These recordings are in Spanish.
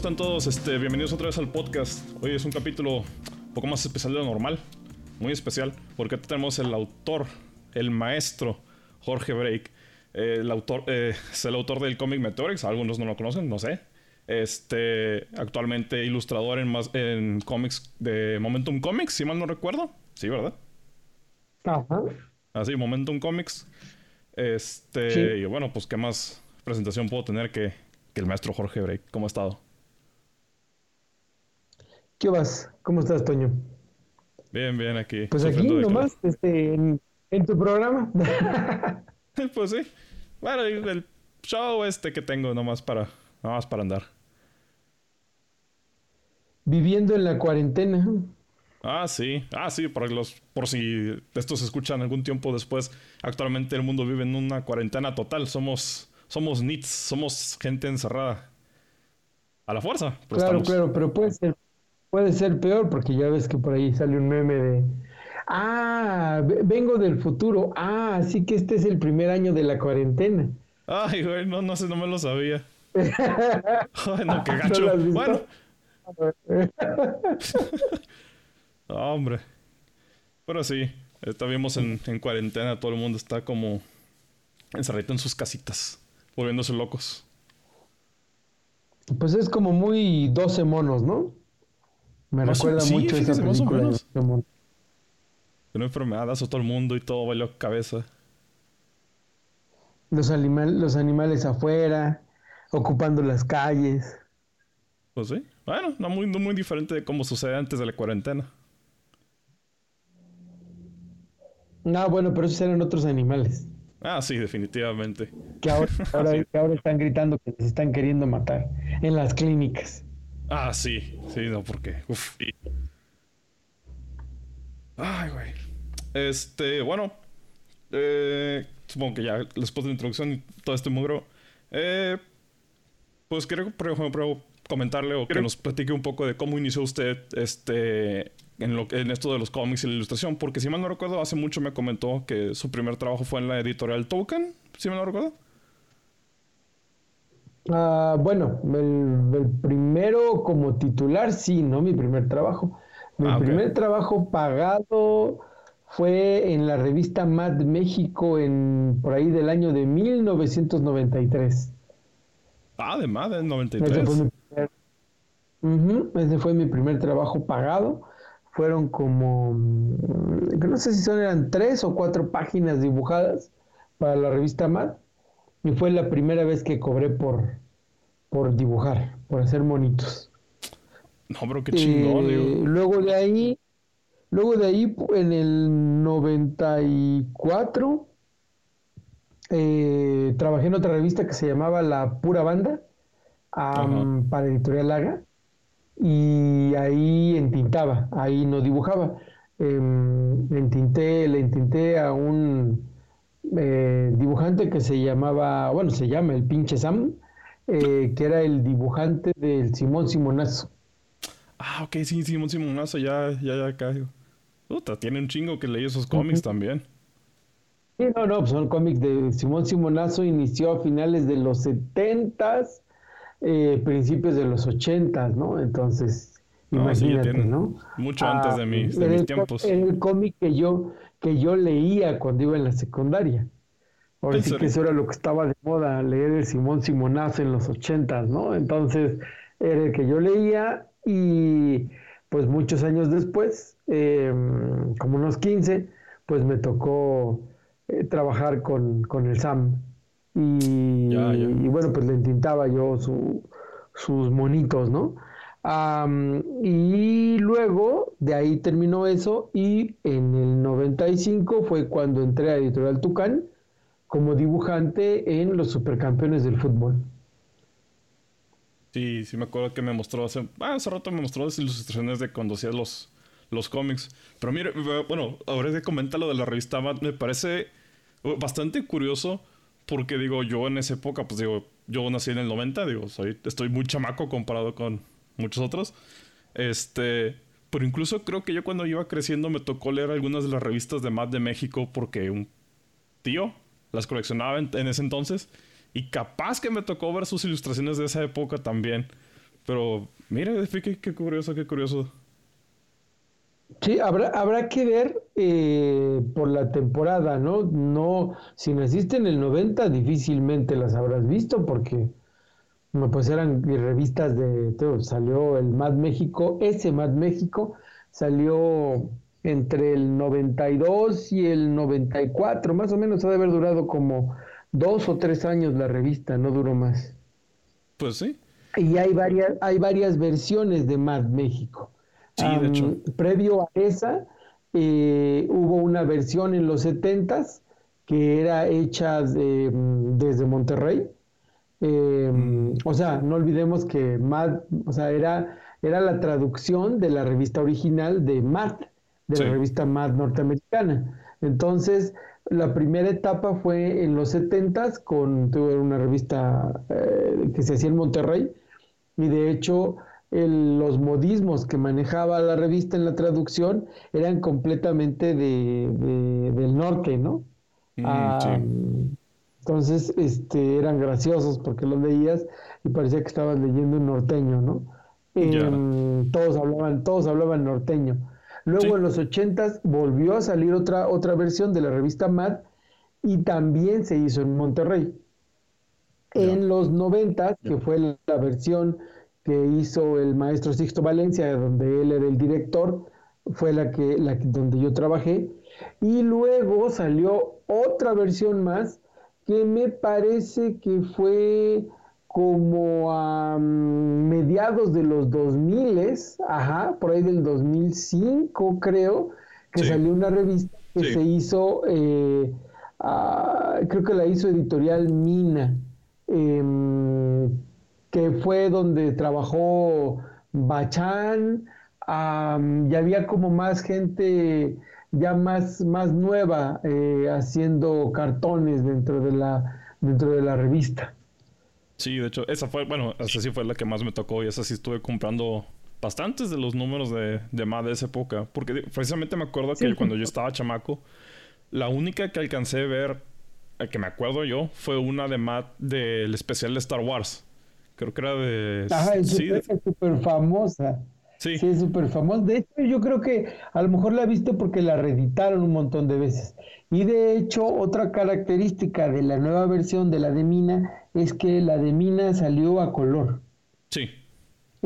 ¿Qué onda? ¿Cómo están todos? Este, bienvenidos otra vez al podcast. Hoy es un capítulo un poco más especial de lo normal. Muy especial, porque tenemos el autor, el maestro Jorge Break. Eh, el autor, eh, es el autor del cómic Meteorix. Algunos no lo conocen, no sé. Este, actualmente ilustrador en, más, en cómics de Momentum Comics, si mal no recuerdo. Sí, ¿verdad? Ajá. Así, Momentum Comics. Este, y bueno, pues qué más presentación puedo tener que, que el maestro Jorge Break. ¿Cómo ha estado? ¿Qué vas? ¿Cómo estás, Toño? Bien, bien, aquí. Pues aquí nomás, este, en, en tu programa. pues sí. Bueno, el show este que tengo nomás para, nomás para andar. Viviendo en la cuarentena. Ah, sí. Ah, sí, por, los, por si esto se escuchan algún tiempo después. Actualmente el mundo vive en una cuarentena total. Somos, somos nits, somos gente encerrada. A la fuerza. pero Claro, estamos. claro, pero puede ser, puede ser peor porque ya ves que por ahí sale un meme de, ah, ve- vengo del futuro, ah, así que este es el primer año de la cuarentena. Ay, güey, no, no sé, no me lo sabía. Ay, no, qué ¿No gacho. visto? bueno, no, hombre. Pero sí, estamos en, en cuarentena, todo el mundo está como encerrado en sus casitas, volviéndose locos. Pues es como muy 12 monos, ¿no? Me Más o- recuerda sí, mucho esa fíjese, más o película de menos. 12 monos. Una enfermedad azotó todo el mundo y todo valió cabeza. Los, animal, los animales afuera, ocupando las calles. Pues sí. Bueno, no muy, no muy diferente de cómo sucede antes de la cuarentena. No, bueno, pero esos eran otros animales. Ah, sí, definitivamente. Que ahora, ahora- que ahora están gritando que se están queriendo matar en las clínicas. Ah, sí, sí, no, porque. Uf. Ay, güey. Este, bueno. eh, supongo que ya después de la introducción y todo este mugro. Eh, pues quiero, por ejemplo, comentarle o que nos platique un poco de cómo inició usted este, en, lo, en esto de los cómics y la ilustración. Porque si mal no recuerdo, hace mucho me comentó que su primer trabajo fue en la editorial Token. Si mal no recuerdo. Ah, bueno, el, el primero como titular, sí, no mi primer trabajo. Mi Ah, primer trabajo pagado fue en la revista Mad México en por ahí del año de 1993. Ah, de Madden Ese 93. fue mi primer, ese fue mi primer trabajo pagado. Fueron como, mm, no sé si son eran tres o cuatro páginas dibujadas para la revista Mad. Y fue la primera vez que cobré por, por dibujar, por hacer monitos. No, pero qué chingón, Eh, digo. luego de ahí, luego de ahí, en el 94, eh, trabajé en otra revista que se llamaba La Pura Banda, para Editorial Laga, y ahí entintaba, ahí no dibujaba. Em, entinté, le entinté a un eh, dibujante que se llamaba, bueno, se llama el pinche Sam, eh, que era el dibujante del Simón Simonazo. Ah, ok, sí, Simón Simonazo, ya, ya, ya caigo. Puta, tiene un chingo que leí esos cómics también. Sí, no, no, pues son cómics de Simón Simonazo, inició a finales de los 70s, eh, principios de los 80s, ¿no? Entonces, sí, ya imagínate, tiene ¿no? Mucho Ah, antes de, mis, de mis el tiempos. el cómic que yo, que yo leía cuando iba en la secundaria. Ahora ¿En sí que eso era lo que estaba de moda, leer el Simón Simonazo en los 80s, ¿no? Entonces, era el que yo leía y pues muchos años después, eh, como unos 15, pues me tocó eh, trabajar con, con el Sam. Y, Ya, ya. y bueno, pues le entintaba yo su- sus monitos, ¿no? Y luego de ahí terminó eso y en el 95 fue cuando entré a Editorial Tucán como dibujante en los supercampeones del fútbol. Sí, sí me acuerdo que me mostró hace... Ah, hace rato me mostró las ilustraciones de cuando hacía los, los cómics. Pero mire, bueno, ahora que comenta lo de la revista Mad, me parece eh, bastante curioso porque digo, yo en esa época, pues digo, yo nací en el 90, digo, estoy muy chamaco comparado con muchos otros. Este, pero incluso creo que yo cuando iba creciendo me tocó leer algunas de las revistas de Mad de México porque un tío las coleccionaba en, ese entonces y capaz que me tocó ver sus ilustraciones de esa época también. Pero, mira, qué, qué curioso, qué curioso. Sí, habrá, habrá que ver eh, por la temporada, ¿no? No, si naciste en el 90, difícilmente las habrás visto porque pues eran revistas de, salió el Mad México, ese Mad México salió entre el 92 y el 94, más o menos ha de haber durado como dos o tres años la revista, no duró más. Pues sí. Y hay varias, hay varias versiones de Mad México. Sí, de hecho. Previo a esa, eh, hubo una versión en los 70 que era hecha desde Monterrey. Eh, mm. O sea, no olvidemos que Mad, o sea, era, era la traducción de la revista original de Mad, de la revista Mad norteamericana. Entonces, la primera etapa fue en los 70 con tuve una revista eh, que se hacía en Monterrey y de hecho los modismos que manejaba la revista en la traducción eran completamente de, del norte, ¿no? Mm, ah, entonces, este, eran graciosos porque los leías y parecía que estabas leyendo un norteño, ¿no? Todos hablaban, todos hablaban norteño. Luego en los ochentas volvió a salir otra, otra versión de la revista Mad y también se hizo en Monterrey. En los noventas, que fue la versión que hizo el maestro Sixto Valencia, donde él era el director, fue la que, la donde yo trabajé. Y luego salió otra versión más que me parece que fue como a mediados de los 2000, ajá, por ahí del 2005 creo, que salió una revista que se hizo, eh, creo que la hizo editorial Mina. Em, que fue donde trabajó Bachán, y había como más gente ya más, más nueva eh, haciendo cartones dentro de la dentro de la revista. Sí, de hecho, esa fue, bueno, esa sí fue la que más me tocó y esa sí estuve comprando bastantes de los números de, de MAD de esa época. Porque precisamente me acuerdo que cuando yo estaba chamaco, la única que alcancé a ver, que me acuerdo yo, fue una de MAD del especial de Star Wars. Creo que era de... Ajá, es súper famosa. Sí. Sí, es súper famosa. De hecho, yo creo que a lo mejor la he visto porque la reeditaron un montón de veces. Y de hecho, otra característica de la nueva versión de la de Mina es que la de Mina salió a color. Sí.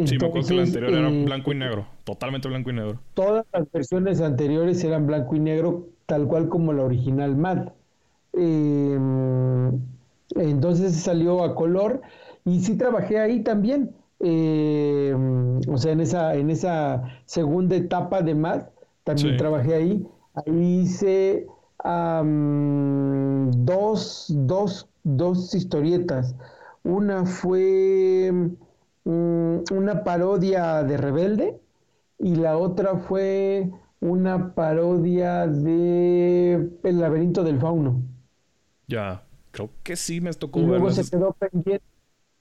sí, me acuerdo que la anterior era eh, blanco y negro, totalmente blanco y negro. Todas las versiones anteriores eran blanco y negro, tal cual como la original MAD. Em, entonces salió a color y sí trabajé ahí también. Eh, o sea, en esa, en esa segunda etapa de MAD, también trabajé ahí. Ahí hice dos, dos, dos historietas. Una fue mm, una parodia de Rebelde y la otra fue una parodia de El laberinto del fauno. Ya, creo que sí me tocó. Y luego se quedó pendiente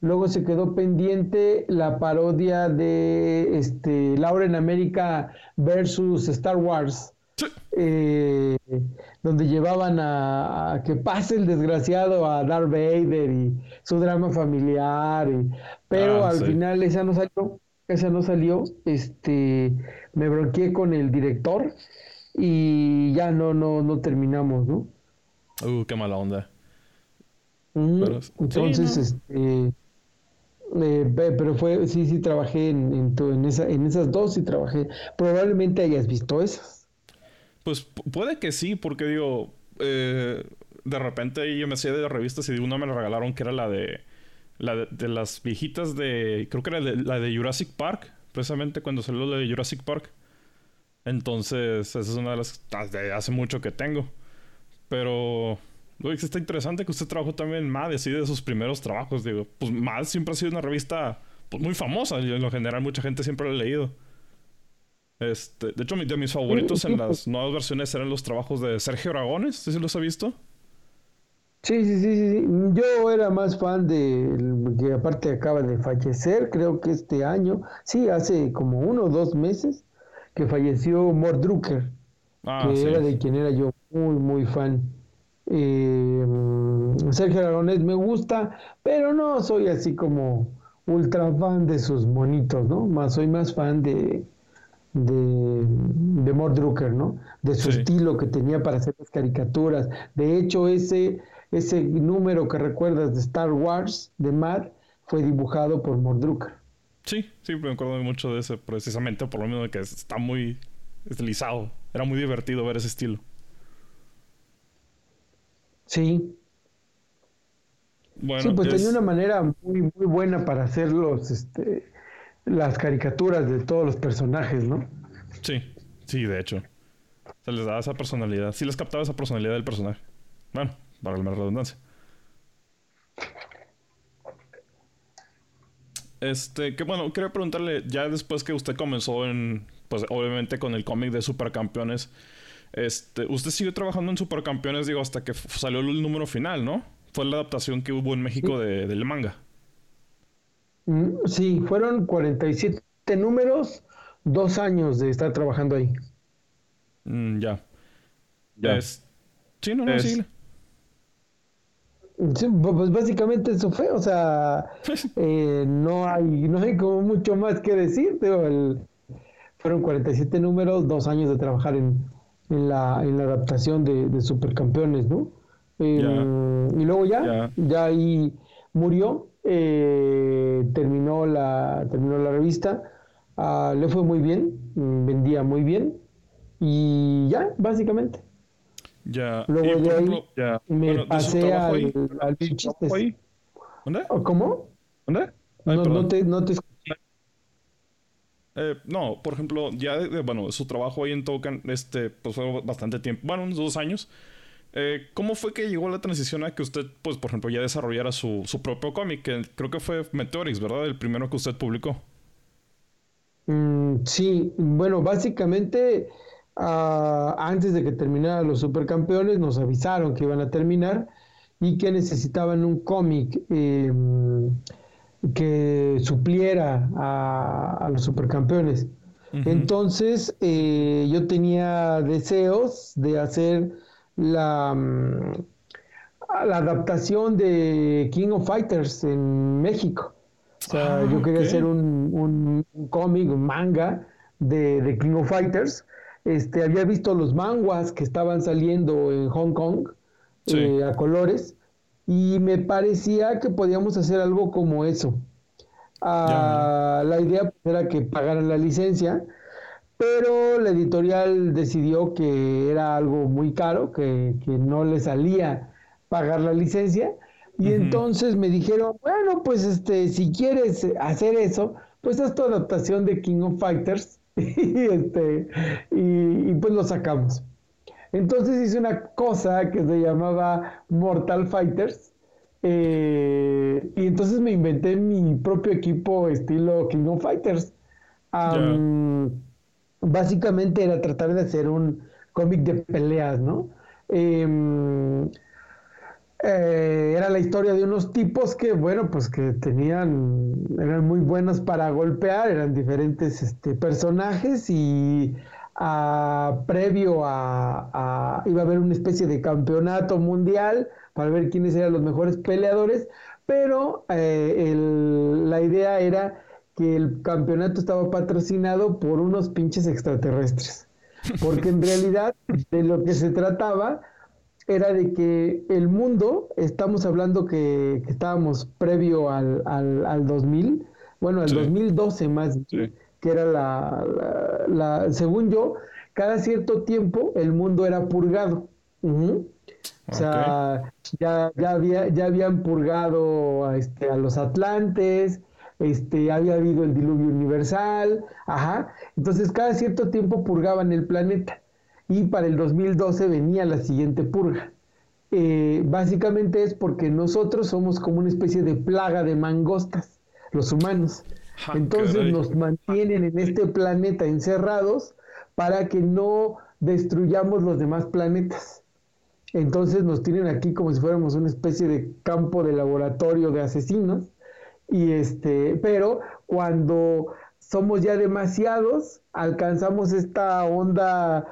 Luego se quedó pendiente la parodia de este, Laura en América versus Star Wars, eh, donde llevaban a, que pase el desgraciado a Darth Vader y su drama familiar. pero ah, al final esa no salió, esa no salió. Este, me bronqueé con el director y ya no, no, no terminamos, ¿no? Uh, qué mala onda. Entonces, este eh, pero fue, sí, sí, trabajé en, en, esa, en esas dos y trabajé. Probablemente hayas visto esas. Pues puede que sí, porque digo, eh, de repente yo me hacía de revistas y una me la regalaron que era la de, la de, las viejitas de, creo que era la de Jurassic Park, precisamente cuando salió la de Jurassic Park. Entonces, esa es una de las de hace mucho que tengo. Pero Luis, está interesante que usted trabajó también en MAD, así de sus primeros trabajos. Digo, pues MAD siempre ha sido una revista pues, muy famosa. Y en lo general, mucha gente siempre la ha leído. Este, de hecho, de mis favoritos en las nuevas versiones eran los trabajos de Sergio Aragones. ¿Sí los ha visto? Sí, sí, sí, sí. Yo era más fan de que aparte acaba de fallecer, creo que este año, sí, hace como uno o dos meses, que falleció Mort Drucker, ah, que era de quien era yo muy, muy fan. Eh, Sergio Aragonés me gusta, pero no soy así como ultra fan de sus monitos, ¿no? Más, soy más fan de, de, de Mort Drucker, ¿no? De su estilo que tenía para hacer las caricaturas. De hecho, ese, ese número que recuerdas de Star Wars, de Matt, fue dibujado por Mort Drucker. Sí, sí, me acuerdo mucho de ese, precisamente por lo mismo que está muy estilizado. Era muy divertido ver ese estilo. Sí. Bueno, sí, pues tenía una manera muy, muy buena para hacer los, este, las caricaturas de todos los personajes, ¿no? Sí, sí, de hecho. Se les daba esa personalidad. Sí les captaba esa personalidad del personaje. Bueno, para la redundancia. Este, que bueno, quería preguntarle, ya después que usted comenzó en, pues obviamente con el cómic de Supercampeones, este, usted siguió trabajando en Supercampeones, digo, hasta que salió el número final, ¿no? Fue la adaptación que hubo en México de, del manga. Mm, sí, fueron 47 números, dos años de estar trabajando ahí. Mm, ya. Ya. Es... Sí, no, no, sí. pues básicamente eso fue, o sea, eh, no hay no hay como mucho más que decir, pero fueron 47 números, dos años de trabajar en, en, la, en la adaptación de, Supercampeones, ¿no? Em, y luego ya, ya ahí murió, eh, terminó, la, terminó la revista, ah, le fue muy bien, mm, vendía muy bien, y ya, básicamente. Ya. Luego de ahí me pasé al, al chistes. ¿Dónde? ¿Cómo? ¿Dónde? no, no, te, no te eh, no, por ejemplo, ya, bueno, su trabajo ahí en Token, este, pues fue bastante tiempo, bueno, unos dos años. Eh, ¿Cómo fue que llegó la transición a que usted, pues, por ejemplo, ya desarrollara su, su propio cómic? Que creo que fue Meteorix, ¿verdad? El primero que usted publicó. Mm, sí, bueno, básicamente Ah, antes de que terminaran los supercampeones, nos avisaron que iban a terminar y que necesitaban un cómic em, que supliera a, los supercampeones. Entonces, eh, yo tenía deseos de hacer la, mm, la adaptación de King of Fighters en México. O sea, yo ah, quería hacer un, cómic, un manga de, de King of Fighters este, había visto los manguas que estaban saliendo en Hong Kong eh, a colores y me parecía que podíamos hacer algo como eso. Ah, la idea era que pagaran la licencia, pero la editorial decidió que era algo muy caro, que, no le salía pagar la licencia. Y entonces me dijeron, bueno, pues este, si quieres hacer eso, pues haz tu adaptación de King of Fighters y, este, y, pues lo sacamos. Entonces hice una cosa que se llamaba Mortal Fighters. Eh, y entonces me inventé mi propio equipo estilo King of Fighters. Básicamente era tratar de hacer un cómic de peleas, ¿no? Em, eh, era la historia de unos tipos que, bueno, pues que tenían, eran muy buenos para golpear, eran diferentes este, personajes y a, previo a, iba a haber una especie de campeonato mundial para ver quiénes eran los mejores peleadores, pero eh, la idea era que el campeonato estaba patrocinado por unos pinches extraterrestres, porque en realidad de lo que se trataba era de que el mundo, estamos hablando que, estábamos previo al, al, 2000, bueno, al 2012 más, que era la, la, según yo, cada cierto tiempo el mundo era purgado. O sea, ya, ya, había, ya habían purgado a, este, a los atlantes, este, había habido el diluvio universal, ajá. Entonces cada cierto tiempo purgaban el planeta y para el 2012 venía la siguiente purga. Eh, básicamente es porque nosotros somos como una especie de plaga de mangostas, los humanos. Ah, Entonces nos mantienen en este planeta encerrados para que no destruyamos los demás planetas. Entonces nos tienen aquí como si fuéramos una especie de campo de laboratorio de asesinos. Y este, pero cuando somos ya demasiados, alcanzamos esta onda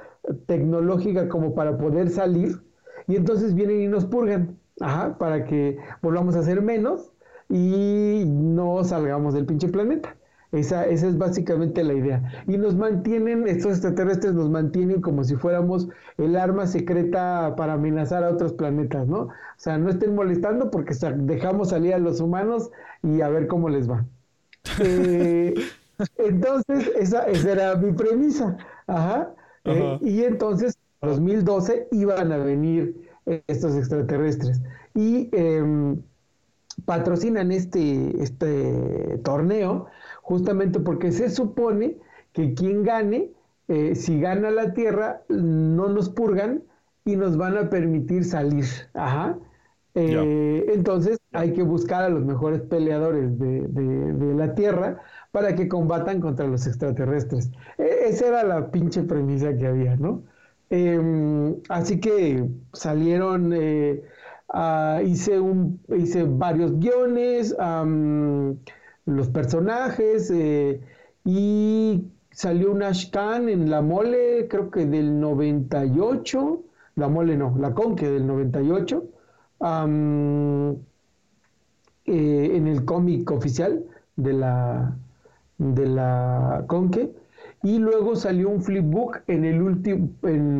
tecnológica como para poder salir y entonces vienen y nos purgan, ajá, para que volvamos a ser menos y no salgamos del pinche planeta. Esa, esa es básicamente la idea. Y nos mantienen, estos extraterrestres nos mantienen como si fuéramos el arma secreta para amenazar a otros planetas, ¿no? O sea, no estén molestando porque dejamos salir a los humanos y a ver cómo les va. Eh, entonces, esa, esa, era mi premisa. Ajá. Eh, y entonces, en 2012 iban a venir estos extraterrestres. Y em, patrocinan este, este torneo justamente porque se supone que quien gane, eh, si gana la Tierra, no nos purgan y nos van a permitir salir. Ajá. Eh, entonces hay que buscar a los mejores peleadores de, la Tierra para que combatan contra los extraterrestres. E, esa era la pinche premisa que había, ¿no? Em, así que salieron, eh, hice, un, hice varios guiones, los personajes eh, y salió un Ashkan en la mole, creo que del 98, la mole no, la conque del 98, eh, en el cómic oficial de la, de la conque. Y luego salió un flipbook en el último,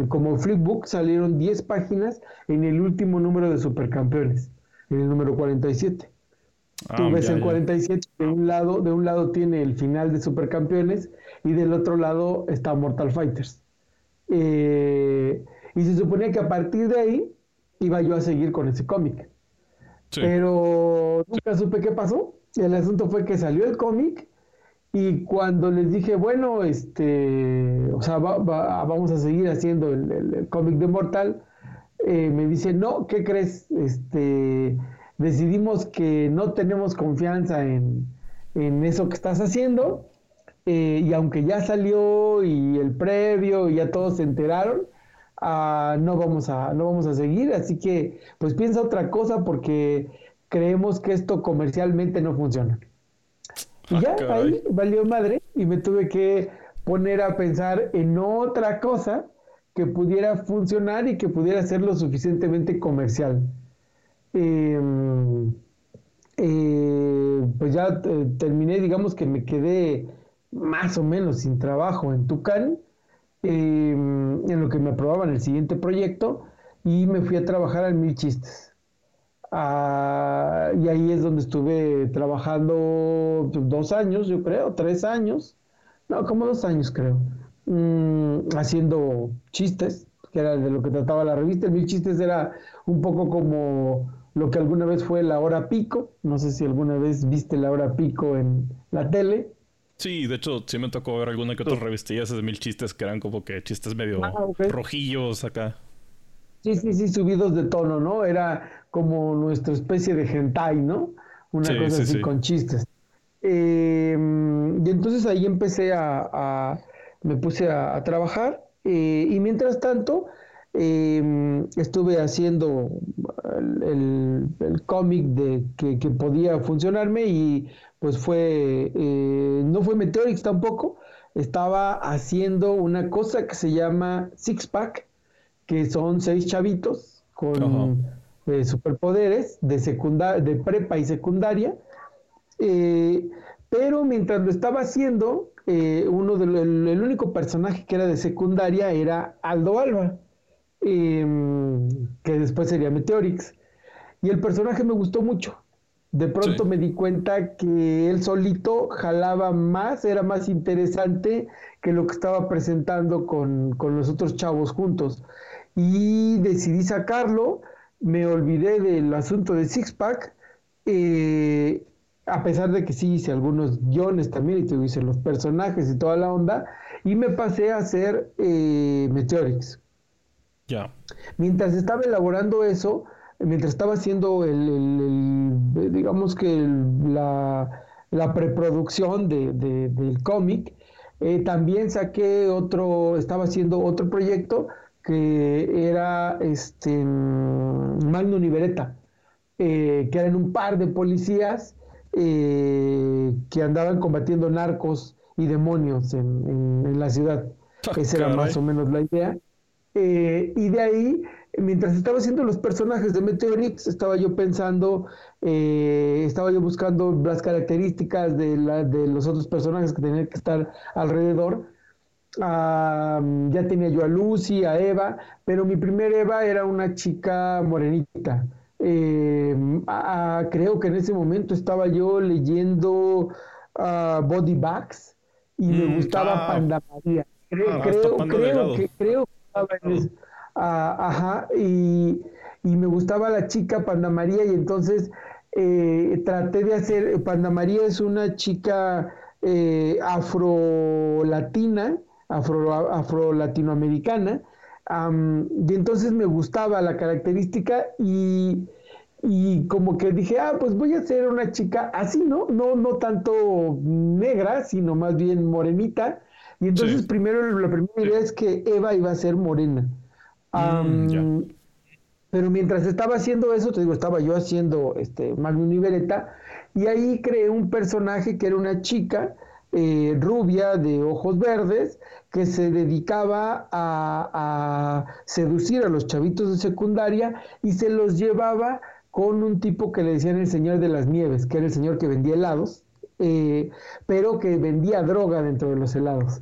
como flipbook salieron 10 páginas en el último número de Supercampeones, en el número 47. Ah, Tú ves el 47, de un, lado, de un lado tiene el final de Supercampeones y del otro lado está Mortal Fighters. Eh, y se suponía que a partir de ahí iba yo a seguir con ese cómic. Pero nunca supe qué pasó. El asunto fue que salió el cómic y cuando les dije, bueno, este, o sea, vamos a seguir haciendo el, cómic de Mortal, eh, me dice, no, ¿qué crees? Este, decidimos que no tenemos confianza en, eso que estás haciendo, eh, y aunque ya salió y el previo y ya todos se enteraron, ah, no, vamos a, no vamos a seguir, así que pues piensa otra cosa porque creemos que esto comercialmente no funciona. Y ya ah, ahí valió madre y me tuve que poner a pensar en otra cosa que pudiera funcionar y que pudiera ser lo suficientemente comercial. Em, eh, pues ya eh, terminé, digamos que me quedé más o menos sin trabajo en Tucán, em, en lo que me aprobaban el siguiente proyecto, y me fui a trabajar al Mil Chistes. Ah, y ahí es donde estuve trabajando pues, dos años, yo creo, tres años, no, como dos años creo, mm, haciendo chistes, que era de lo que trataba la revista. El Mil Chistes era un poco como lo que alguna vez fue la hora pico. No sé si alguna vez viste la hora pico en la tele. Sí, de hecho, sí me tocó ver alguna que otra revistilla de mil chistes que eran como que chistes medio ah, rojillos acá. Sí, sí, sí, subidos de tono, ¿no? Era como nuestra especie de hentai, ¿no? Una cosa así con chistes. Em, y entonces ahí empecé a, me puse a, trabajar eh, y mientras tanto Em, estuve haciendo el, cómic de que, podía funcionarme y pues fue, eh, no fue Meteorix tampoco, estaba haciendo una cosa que se llama Six Pack, que son seis chavitos con eh, superpoderes de, de prepa y secundaria, eh, pero mientras lo estaba haciendo, uno de el único personaje que era de secundaria era Aldo Alba. Em, que después sería Meteorix. Y el personaje me gustó mucho. De pronto me di cuenta que él solito jalaba más, era más interesante que lo que estaba presentando con, los otros chavos juntos. Y decidí sacarlo, me olvidé del asunto de Six Pack, eh, a pesar de que sí hice algunos guiones también y hice los personajes y toda la onda, y me pasé a hacer eh, Meteorix. Mientras estaba elaborando eso, mientras estaba haciendo el, digamos que la, preproducción del cómic, eh, también saqué otro, estaba haciendo otro proyecto que era este Magno Nivereta, eh, que eran un par de policías eh, que andaban combatiendo narcos y demonios en, en la ciudad. Esa era más o menos la idea. Eh, y de ahí mientras estaba haciendo los personajes de Meteorix, estaba yo pensando, eh, estaba yo buscando las características de, la, de los otros personajes que tenían que estar alrededor. ya tenía yo a Lucy, a Eva, pero mi primer Eva era una chica morenita. Eh, creo que en ese momento estaba yo leyendo Body Bags y me mm, gustaba ah. Panda María. Creo, ah, creo, que, creo que estaba en Ah, ajá, y, me gustaba la chica Panda María y entonces eh, traté de hacer, Panda María es una chica eh, afro-latina, afro-latinoamericana, y entonces me gustaba la característica y, y, como que dije, ah, pues voy a hacer una chica así, ¿no? No, no tanto negra, sino más bien morenita. Y entonces primero la primera idea es que Eva iba a ser morena. Mm, pero mientras estaba haciendo eso, te digo, estaba yo haciendo este Magnum y Beretta, y ahí creé un personaje que era una chica eh, rubia de ojos verdes que se dedicaba a, seducir a los chavitos de secundaria y se los llevaba con un tipo que le decían el señor de las nieves, que era el señor que vendía helados, eh, pero que vendía droga dentro de los helados.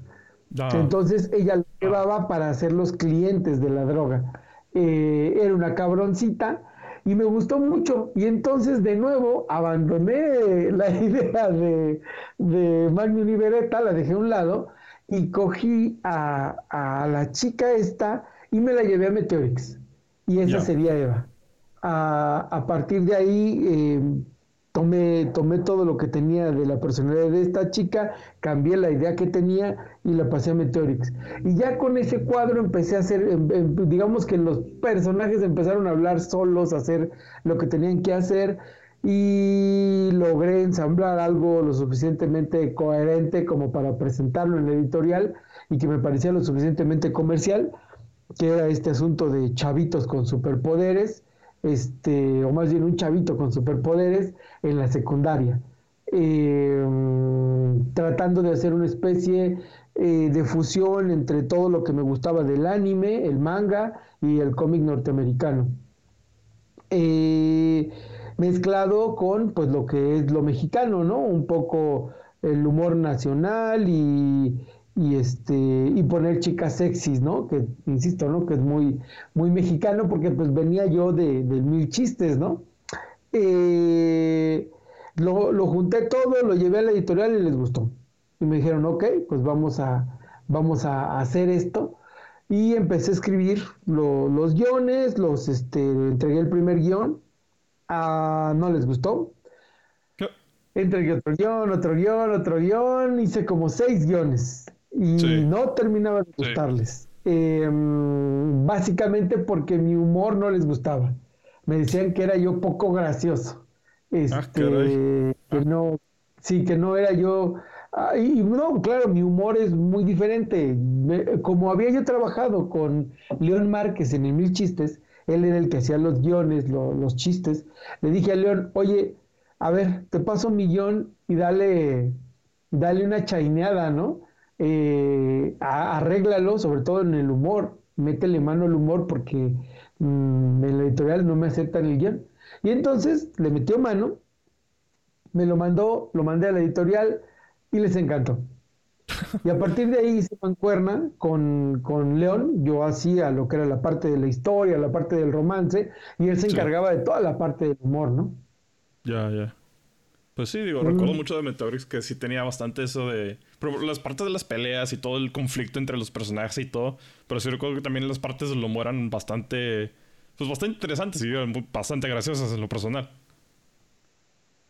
Entonces ella lo llevaba para ser los clientes de la droga. Eh, era una cabroncita y me gustó mucho. Y entonces de nuevo abandoné la idea de, de Magnum y la dejé a un lado y cogí a, la chica esta y me la llevé a Meteorix. Y esa sería Eva. A, partir de ahí... Eh, tomé, tomé todo lo que tenía de la personalidad de esta chica, cambié la idea que tenía y la pasé a Meteorix. Y ya con ese cuadro empecé a hacer, em, em, digamos que los personajes empezaron a hablar solos, a hacer lo que tenían que hacer y logré ensamblar algo lo suficientemente coherente como para presentarlo en la editorial y que me parecía lo suficientemente comercial, que era este asunto de chavitos con superpoderes este, o más bien un chavito con superpoderes en la secundaria, eh, tratando de hacer una especie eh, de fusión entre todo lo que me gustaba del anime, el manga y el cómic norteamericano. Eh, mezclado con pues lo que es lo mexicano, ¿no? Un poco el humor nacional y, y este y poner chicas sexys, ¿no? Que insisto, ¿no? Que es muy muy mexicano porque pues venía yo de, mil chistes, ¿no? Eh, lo, junté todo, lo llevé a la editorial y les gustó. Y me dijeron, ok, pues vamos a, vamos a hacer esto. Y empecé a escribir los guiones, los este, entregué el primer guion, ah, no les gustó. Entregué otro guion, otro guion, otro guion, hice como seis guiones y no terminaba de gustarles. Em, básicamente porque mi humor no les gustaba. Me decían que era yo poco gracioso. Ah, este, que no, sí, que no era yo. Ah, y no, claro, mi humor es muy diferente. como había yo trabajado con León Márquez en el Mil Chistes, él era el que hacía los guiones, los chistes. Le dije a León, oye, a ver, te paso un millón y dale, dale una chaineada, ¿no? Eh, arréglalo, sobre todo en el humor, métele mano al humor porque mm, en la editorial no me aceptan el guion. Y entonces le metió mano, me lo mandó, lo mandé a la editorial y les encantó. Y a partir de ahí hice mancuerna con, con León, yo hacía lo que era la parte de la historia, la parte del romance, y él se encargaba de toda la parte del humor, ¿no? Ya, ya. Pues sí, digo, recuerdo mucho de Meteorix que sí tenía bastante eso de. las partes de las peleas y todo el conflicto entre los personajes y todo. Pero sí recuerdo que también las partes del humor eran bastante. Pues bastante interesantes y bastante graciosas en lo personal.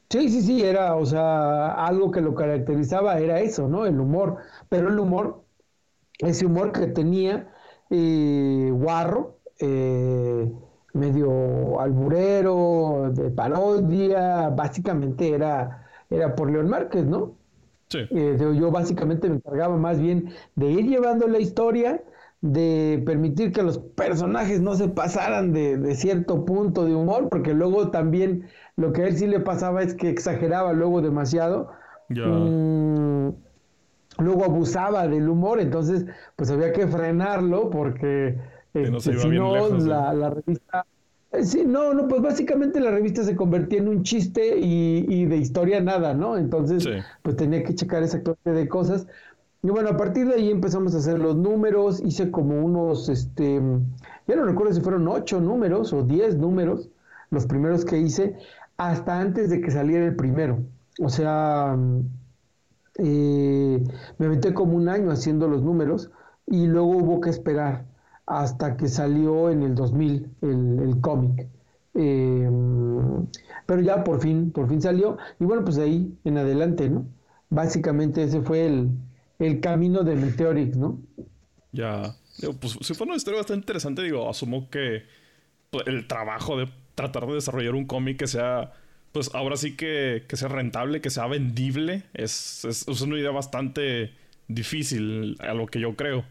Sí, sí, sí, era, o sea, algo que lo caracterizaba era eso, ¿no? El humor. Pero el humor, ese humor que tenía eh, Guarro, eh, medio alburero, de parodia, básicamente era, era por León Márquez, ¿no? Sí. Eh, yo básicamente me encargaba más bien de ir llevando la historia, de permitir que los personajes no se pasaran de, cierto punto de humor, porque luego también lo que a él sí le pasaba es que exageraba luego demasiado. Mm, luego abusaba del humor, entonces pues había que frenarlo porque no si no, la, revista... Eh, sí, no, no, pues básicamente la revista se convertía en un chiste y, de historia nada, ¿no? Entonces, pues tenía que checar esa clase de cosas. Y bueno, a partir de ahí empezamos a hacer los números, hice como unos, este, ya no recuerdo si fueron ocho números o diez números, los primeros que hice, hasta antes de que saliera el primero. O sea, eh, me metí como un año haciendo los números y luego hubo que esperar hasta que salió en el 2000 el, cómic. Eh, pero ya por fin, por fin salió. Y bueno, pues ahí en adelante, ¿no? Básicamente ese fue el, el camino de Meteorix, ¿no? Ya. pues si fue una historia bastante interesante, digo, asumo que pues, el trabajo de tratar de desarrollar un cómic que sea pues ahora sí que, que sea rentable, que sea vendible, es, es, una idea bastante difícil a lo que yo creo.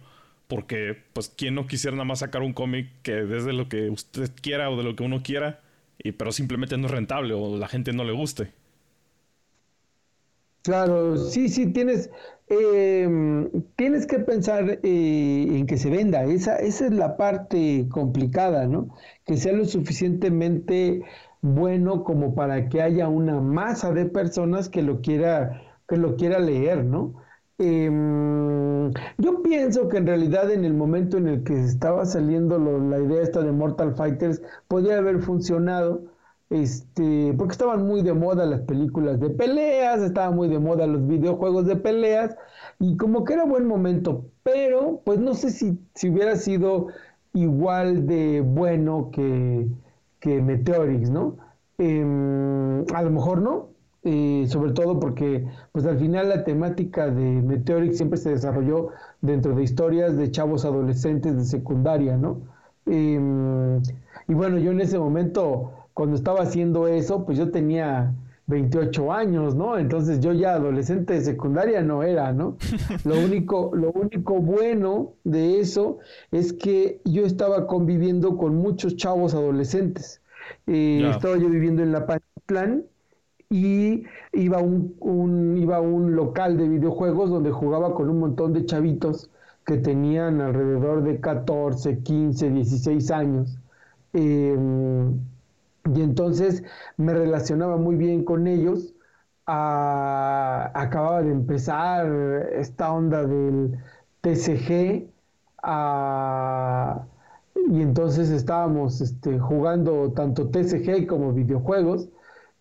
Porque, pues, ¿quién no quisiera nada más sacar un cómic que desde lo que usted quiera o de lo que uno quiera, y, pero simplemente no es rentable o la gente no le guste? Claro, sí, sí, tienes, em, tienes que pensar eh, en que se venda. Esa, esa es la parte complicada, ¿no? Que sea lo suficientemente bueno como para que haya una masa de personas que lo quiera, que lo quiera leer, ¿no? Em, yo pienso que en realidad en el momento en el que estaba saliendo la idea esta de Mortal Fighters podría haber funcionado, este, porque estaban muy de moda las películas de peleas, estaban muy de moda los videojuegos de peleas y como que era buen momento, pero pues no sé si, si hubiera sido igual de bueno que, que Meteorix, ¿no? Em, a lo mejor no, eh, sobre todo porque pues al final la temática de Meteorix siempre se desarrolló dentro de historias de chavos adolescentes de secundaria, ¿no? Em, y bueno, yo en ese momento, cuando estaba haciendo eso, pues yo tenía 28 años, ¿no? Entonces yo ya adolescente de secundaria no era, ¿no? Lo único, lo único bueno de eso es que yo estaba conviviendo con muchos chavos adolescentes. Eh, estaba yo viviendo en La Plan y iba a un, iba un local de videojuegos donde jugaba con un montón de chavitos que tenían alrededor de 14, 15, 16 años. Em, y entonces me relacionaba muy bien con ellos. Acababa de empezar esta onda del TCG. Y entonces estábamos este, jugando tanto TCG como videojuegos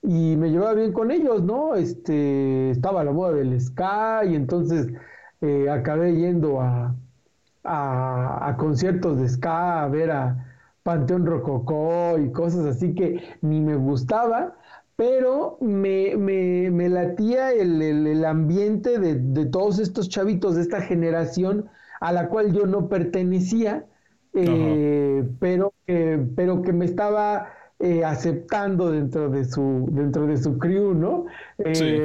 y me llevaba bien con ellos, ¿no? Este, estaba la moda del ska y entonces eh, acabé yendo a, a, conciertos de ska, a ver a Panteón Rococó y cosas así que ni me gustaba, pero me, me, me latía el, el, ambiente de, de, todos estos chavitos de esta generación a la cual yo no pertenecía, eh, pero, pero que me estaba eh, aceptando dentro de su dentro de su crew, ¿no? sí,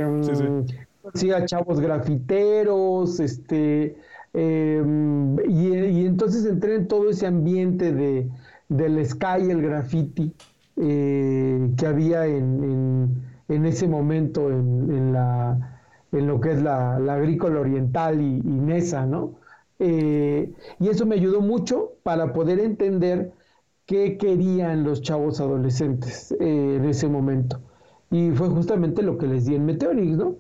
sí, em, a chavos grafiteros, este, em, y, entonces entré en todo ese ambiente de, del sky, el graffiti eh, que había en, en, ese momento en, la, en lo que es la, la agrícola oriental y, y NESA, ¿no? Eh, y eso me ayudó mucho para poder entender qué querían los chavos adolescentes eh, en ese momento. Y fue justamente lo que les di en Meteorix, ¿no?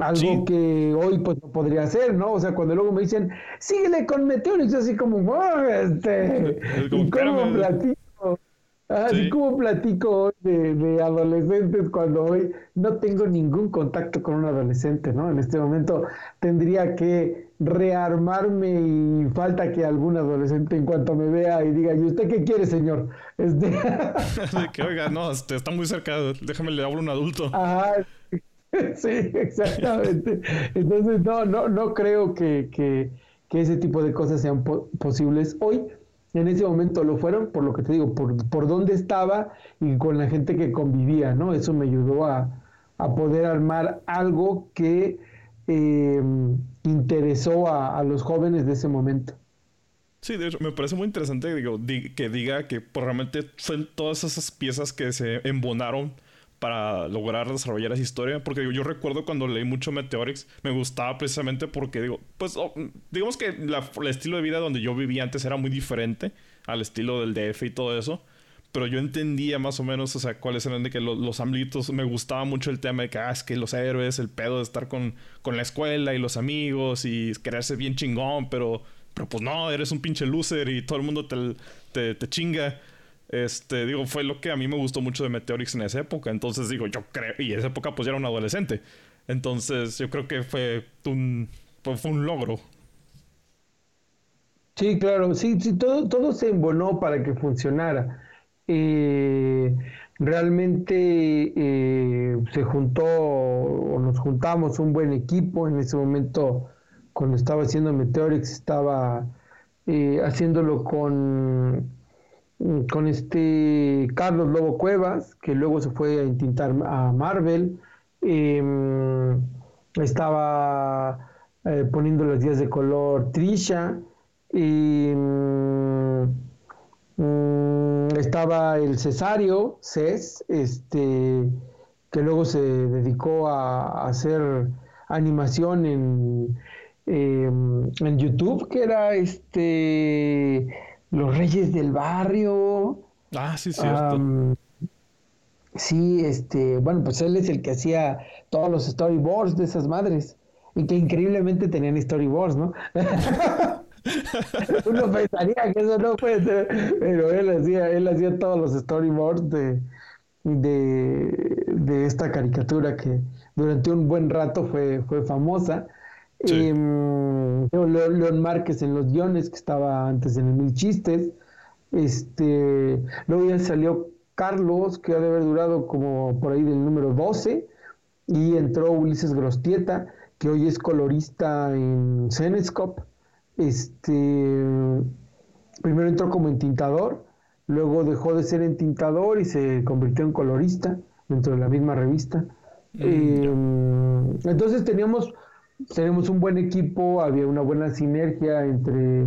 Algo que hoy pues no podría hacer, ¿no? O sea, cuando luego me dicen, síguele con Meteorix, así como, este, ¿y cómo Así como platico hoy de, adolescentes cuando hoy no tengo ningún contacto con un adolescente, ¿no? En este momento tendría que rearmarme y falta que algún adolescente en cuanto me vea y diga, ¿y usted qué quiere, señor? Este... que oiga, no, este, está muy cerca, déjame le hablo a un adulto. Ajá, sí, exactamente. Entonces, no, no, no creo que, que, que ese tipo de cosas sean posibles hoy en ese momento lo fueron, por lo que te digo, por, por dónde estaba y con la gente que convivía, ¿no? Eso me ayudó a, poder armar algo que em, interesó a, los jóvenes de ese momento. Sí, de hecho, me parece muy interesante digo, que diga que pues, realmente fueron todas esas piezas que se embonaron para lograr desarrollar esa historia. Porque yo recuerdo cuando leí mucho Meteorix, me gustaba precisamente porque digo, pues oh, digamos que el estilo de vida donde yo vivía antes era muy diferente al estilo del DF y todo eso. Pero yo entendía más o menos, o sea, cuáles eran de que los, los amlitos, me gustaba mucho el tema de que, ah, es que los héroes, el pedo de estar con, con la escuela y los amigos y quererse bien chingón, pero, pero pues no, eres un pinche loser y todo el mundo te, te, te chinga. Este, digo, fue lo que a mí me gustó mucho de Meteorix en esa época. Entonces, digo, yo creo, y en esa época pues ya era un adolescente. Entonces, yo creo que fue un, fue un logro. Sí, claro, sí, sí, todo, todo se embonó para que funcionara. Eh, realmente eh, se juntó o nos juntamos un buen equipo. En ese momento, cuando estaba haciendo Meteorix, estaba eh, haciéndolo con con este Carlos Lobo Cuevas, que luego se fue a intentar a Marvel. Em, estaba eh, poniendo las días de color Trisha. Mm, estaba el Cesario, Ces, este, que luego se dedicó a, hacer animación en, em, en YouTube, que era este los Reyes del Barrio. Ah, sí, cierto. sí, este, bueno, pues él es el que hacía todos los storyboards de esas madres. Y que increíblemente tenían storyboards, ¿no? Uno pensaría que eso no puede ser, pero él hacía, él hacía todos los storyboards de, de, esta caricatura que durante un buen rato fue, fue famosa. Em, León Márquez en los guiones, que estaba antes en el Mil Chistes. Este, luego ya salió Carlos, que ha de haber durado como por ahí del número 12. Y entró Ulises Grostieta, que hoy es colorista en Cenescope. Este, primero entró como entintador, luego dejó de ser entintador y se convirtió en colorista dentro de la misma revista. Mm, em, entonces teníamos tenemos un buen equipo, había una buena sinergia entre,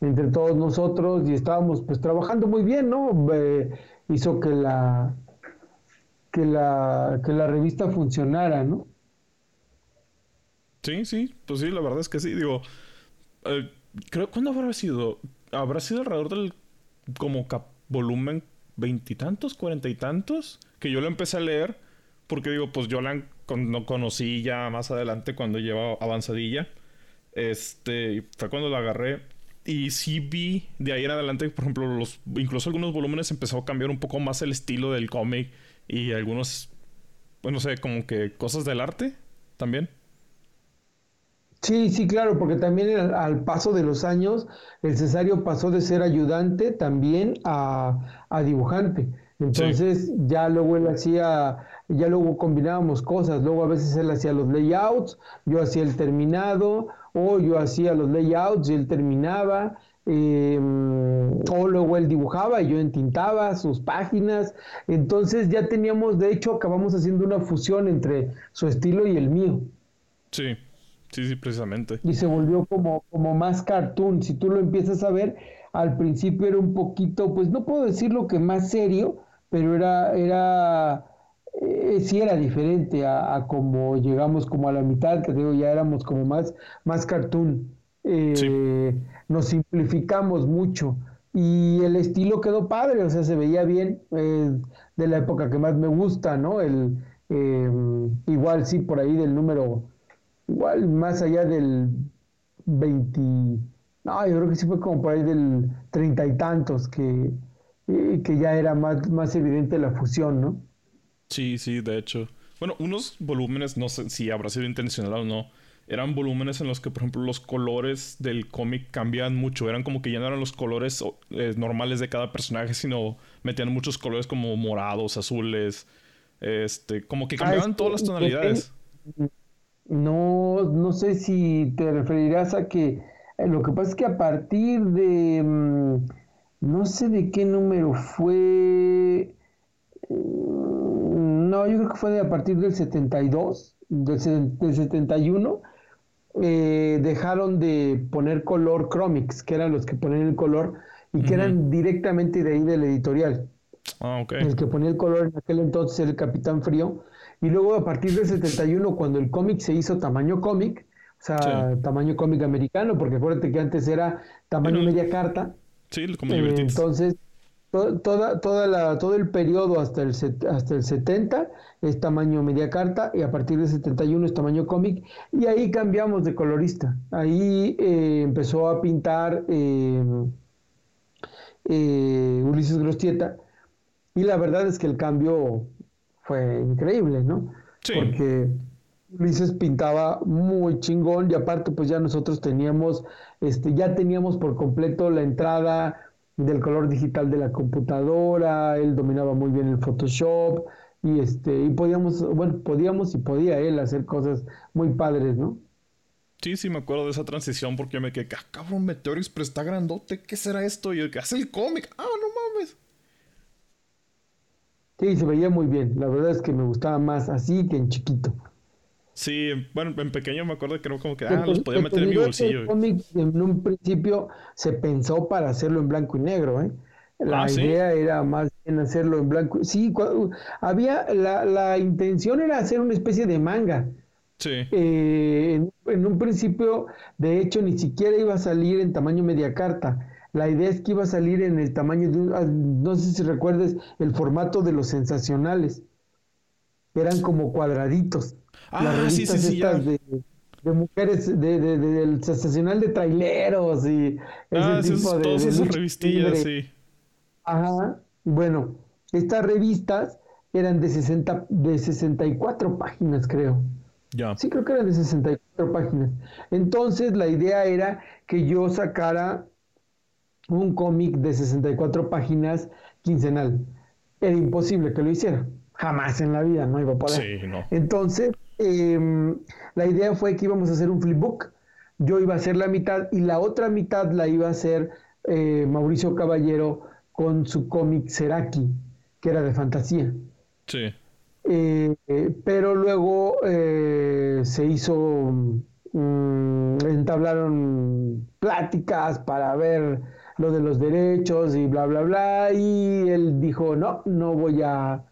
entre todos nosotros y estábamos pues trabajando muy bien, ¿no? hizo que la, que la, que la revista funcionara, ¿no? Sí, sí, pues sí, la verdad es que sí, digo, eh, creo, ¿cuándo habrá sido? ¿Habrá sido alrededor del como volumen veintitantos, cuarenta y tantos? Que yo lo empecé a leer porque digo, pues yo la no conocí ya más adelante cuando lleva avanzadilla. Este, fue cuando la agarré. Y sí vi de ahí en adelante, por ejemplo, los, incluso algunos volúmenes empezó a cambiar un poco más el estilo del cómic y algunos, bueno, pues, no sé, como que cosas del arte también. Sí, sí, claro, porque también al, paso de los años, el Cesario pasó de ser ayudante también a, a dibujante. Entonces ya luego él hacía, ya luego combinábamos cosas, luego a veces él hacía los layouts, yo hacía el terminado, o yo hacía los layouts y él terminaba, em, o luego él dibujaba y yo entintaba sus páginas, entonces ya teníamos, de hecho acabamos haciendo una fusión entre su estilo y el mío. Sí, sí, sí, precisamente. Y se volvió como, como más cartoon, si tú lo empiezas a ver, al principio era un poquito, pues no puedo decir lo que más serio, pero era, era, eh, sí era diferente a, como llegamos como a la mitad, que digo, ya éramos como más, más cartoon. Eh, nos simplificamos mucho y el estilo quedó padre, o sea, se veía bien, eh, de la época que más me gusta, ¿no? El, igual sí, por ahí del número, igual más allá del 20, no, yo creo que sí fue como por ahí del treinta y tantos que, que ya era más, más evidente la fusión, ¿no? Sí, sí, de hecho. Bueno, unos volúmenes, no sé si habrá sido intencional o no, eran volúmenes en los que, por ejemplo, los colores del cómic cambiaban mucho. Eran como que ya no eran los colores eh, normales de cada personaje, sino metían muchos colores como morados, azules, este, como que cambiaban todas las tonalidades. No, no sé si te referirás a que eh, lo que pasa es que a partir de... Mm, no sé de qué número fue. No, yo creo que fue de a partir del 72, del, 71. Eh, dejaron de poner color Chromics, que eran los que ponen el color y que eran directamente de ahí del editorial. Ah, ok. El que ponía el color en aquel entonces era el Capitán Frío. Y luego a partir del 71, cuando el cómic se hizo tamaño cómic, o sea, tamaño cómic americano, porque acuérdate que antes era tamaño media carta. Sí, como eh, Entonces, toda, toda la, todo el periodo hasta el, hasta el 70 es tamaño media carta y a partir del 71 es tamaño cómic y ahí cambiamos de colorista. Ahí eh, empezó a pintar eh, Ulises Grostieta y la verdad es que el cambio fue increíble, ¿no? Sí. Porque Ulises pintaba muy chingón y aparte pues ya nosotros teníamos, este, ya teníamos por completo la entrada del color digital de la computadora, él dominaba muy bien el Photoshop y este, y podíamos, bueno, podíamos y podía él hacer cosas muy padres, ¿no? Sí, sí, me acuerdo de esa transición porque me quedé, ah, cabrón, Meteorix, pero está grandote, ¿qué será esto? Y el que hace el cómic, ah, no mames. Sí, se veía muy bien, la verdad es que me gustaba más así que en chiquito. Sí, bueno, en pequeño me acuerdo que era como que, ah, los podía meter en mi bolsillo. cómic en un principio se pensó para hacerlo en blanco y negro, ¿eh? La ah, idea era más bien hacerlo en blanco. Sí, había, la, la, intención era hacer una especie de manga. Sí. Eh, en, un principio, de hecho, ni siquiera iba a salir en tamaño media carta. La idea es que iba a salir en el tamaño de un, ah, no sé si recuerdes, el formato de los sensacionales. Eran como cuadraditos. Ah, sí, sí, sí, de, de, mujeres, de, de, del sensacional de traileros y ese ah, tipo de, todas esas revistillas, sí. Ajá. Bueno, estas revistas eran de 60, de 64 páginas, creo. Ya. Sí, creo que eran de 64 páginas. Entonces, la idea era que yo sacara un cómic de 64 páginas quincenal. Era imposible que lo hiciera. Jamás en la vida, no iba a poder. Sí, no. Entonces, Em, la idea fue que íbamos a hacer un flipbook. Yo iba a hacer la mitad y la otra mitad la iba a hacer eh, Mauricio Caballero con su cómic Seraki, que era de fantasía. Sí. Eh, pero luego eh, se hizo, mm, entablaron pláticas para ver lo de los derechos y bla, bla, bla, y él dijo, no, no voy a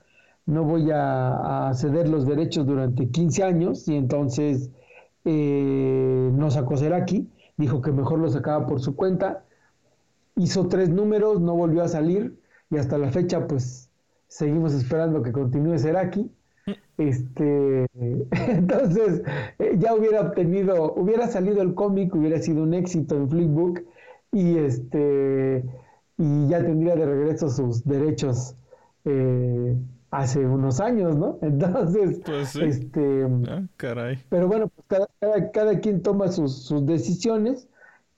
no voy a, ceder los derechos durante 15 años y entonces eh, no sacó Seraki, dijo que mejor lo sacaba por su cuenta, hizo tres números, no volvió a salir y hasta la fecha pues seguimos esperando que continúe Seraki. Este, entonces eh, ya hubiera obtenido, hubiera salido el cómic, hubiera sido un éxito en Flipbook y este y ya tendría de regreso sus derechos eh, hace unos años, ¿no? Entonces, pues este, ah, caray. Pero bueno, pues cada, cada, quien toma sus, sus decisiones.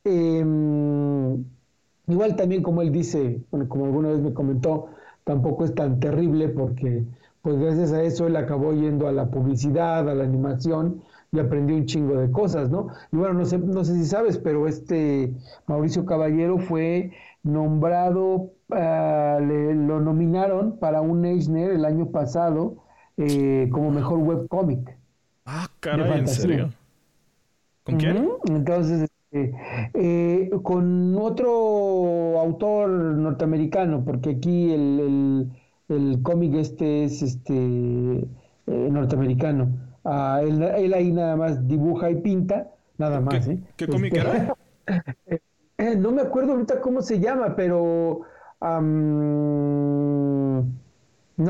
Em, igual también como él dice, bueno, como alguna vez me comentó, tampoco es tan terrible porque pues gracias a eso él acabó yendo a la publicidad, a la animación y aprendió un chingo de cosas, ¿no? Y bueno, no sé, no sé si sabes, pero este Mauricio Caballero fue nombrado, uh, le, lo nominaron para un Eisner el año pasado eh, como mejor webcomic. Ah, caray, ¿en serio? ¿Con quién? Entonces, este, eh, con otro autor norteamericano, porque aquí el, el, cómic este es este eh, norteamericano. Ah, él, él, ahí nada más dibuja y pinta, nada más. ¿Qué, ¿qué cómic este, era? Eh, no me acuerdo ahorita cómo se llama, pero... no,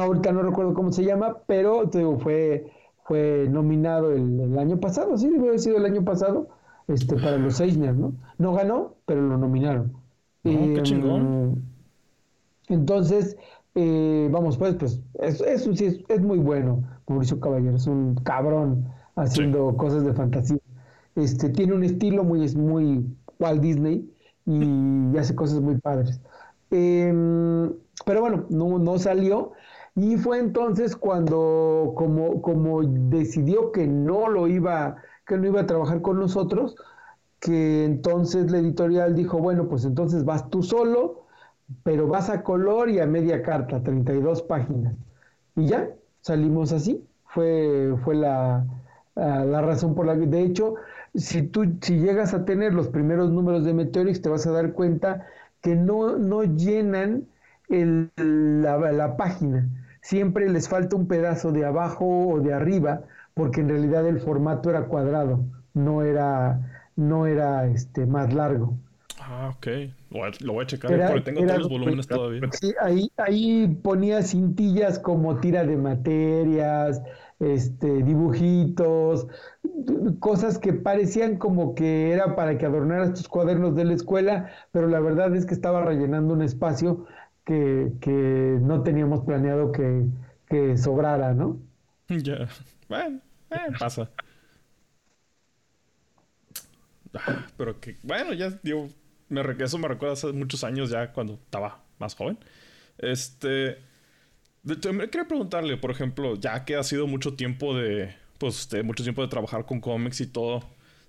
ahorita no recuerdo cómo se llama, pero fue, fue nominado el, año pasado, sí, debe haber sido el año pasado, este, para los Eisner, ¿no? No ganó, pero lo nominaron. qué chingón. Entonces, eh, vamos, pues, pues, eso sí es, muy bueno, Mauricio Caballero, es un cabrón haciendo cosas de fantasía. Este, tiene un estilo muy, muy Walt Disney, y hace cosas muy padres. Em, pero bueno, no, no, salió. Y fue entonces cuando, como, como decidió que no lo iba, que no iba a trabajar con nosotros, que entonces la editorial dijo, bueno, pues entonces vas tú solo, pero vas a color y a media carta, 32 páginas. Y ya, salimos así. Fue, fue la, la razón por la que, de hecho, si tú si llegas a tener los primeros números de Meteorix, te vas a dar cuenta que no, no llenan la, página. Siempre les falta un pedazo de abajo o de arriba, porque en realidad el formato era cuadrado, no era, no era este, más largo. Ah, ok. Lo voy a checar porque tengo todos los volúmenes todavía. Sí, ahí, ahí ponía cintillas como tira de materias, este, dibujitos, cosas que parecían como que era para que adornaras tus cuadernos de la escuela, pero la verdad es que estaba rellenando un espacio que, que no teníamos planeado que, que sobrara, ¿no? Ya, bueno, eh, pasa. Pero que, bueno, ya digo, me, eso me recuerda hace muchos años ya cuando estaba más joven. Este, me quería preguntarle, por ejemplo, ya que ha sido mucho tiempo de, pues, usted, mucho tiempo de trabajar con cómics y todo.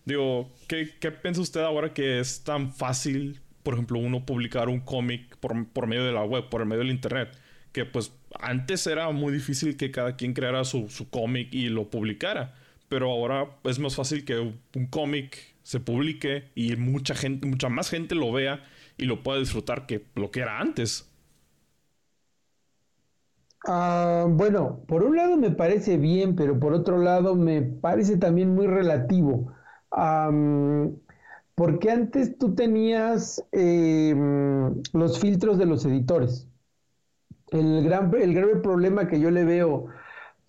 Digo, ¿qué, ¿qué, piensa usted ahora que es tan fácil, por ejemplo, uno publicar un cómic por, por, medio de la web, por medio del internet? Que pues antes era muy difícil que cada quien creara su, su cómic y lo publicara. Pero ahora es más fácil que un cómic se publique y mucha gente, mucha más gente lo vea y lo pueda disfrutar que lo que era antes. Ah, bueno, por un lado me parece bien, pero por otro lado me parece también muy relativo. porque antes tú tenías em, los filtros de los editores. El, gran, el grave problema que yo le veo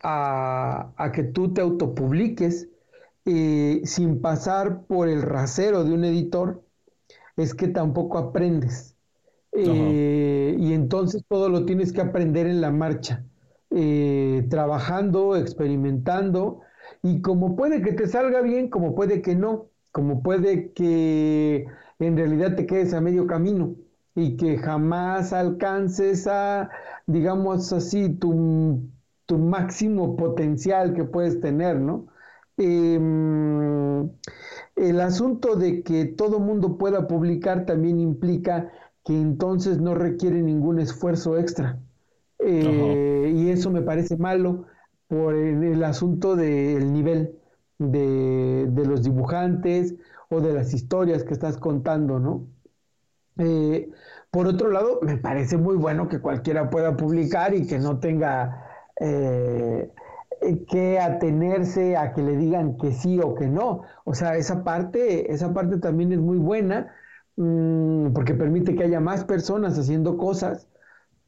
a, que tú te autopubliques eh, sin pasar por el rasero de un editor es que tampoco aprendes. Eh, y entonces todo lo tienes que aprender en la marcha, eh, trabajando, experimentando, y como puede que te salga bien, como puede que no, como puede que en realidad te quedes a medio camino y que jamás alcances a, digamos así, tu, tu máximo potencial que puedes tener, ¿no? Em, el asunto de que todo mundo pueda publicar también implica que entonces no requiere ningún esfuerzo extra. Eh, y eso me parece malo por el, asunto del nivel de, los dibujantes o de las historias que estás contando, ¿no? Eh, por otro lado, me parece muy bueno que cualquiera pueda publicar y que no tenga eh, que atenerse a que le digan que sí o que no. O sea, esa parte, esa parte también es muy buena Mm, porque permite que haya más personas haciendo cosas,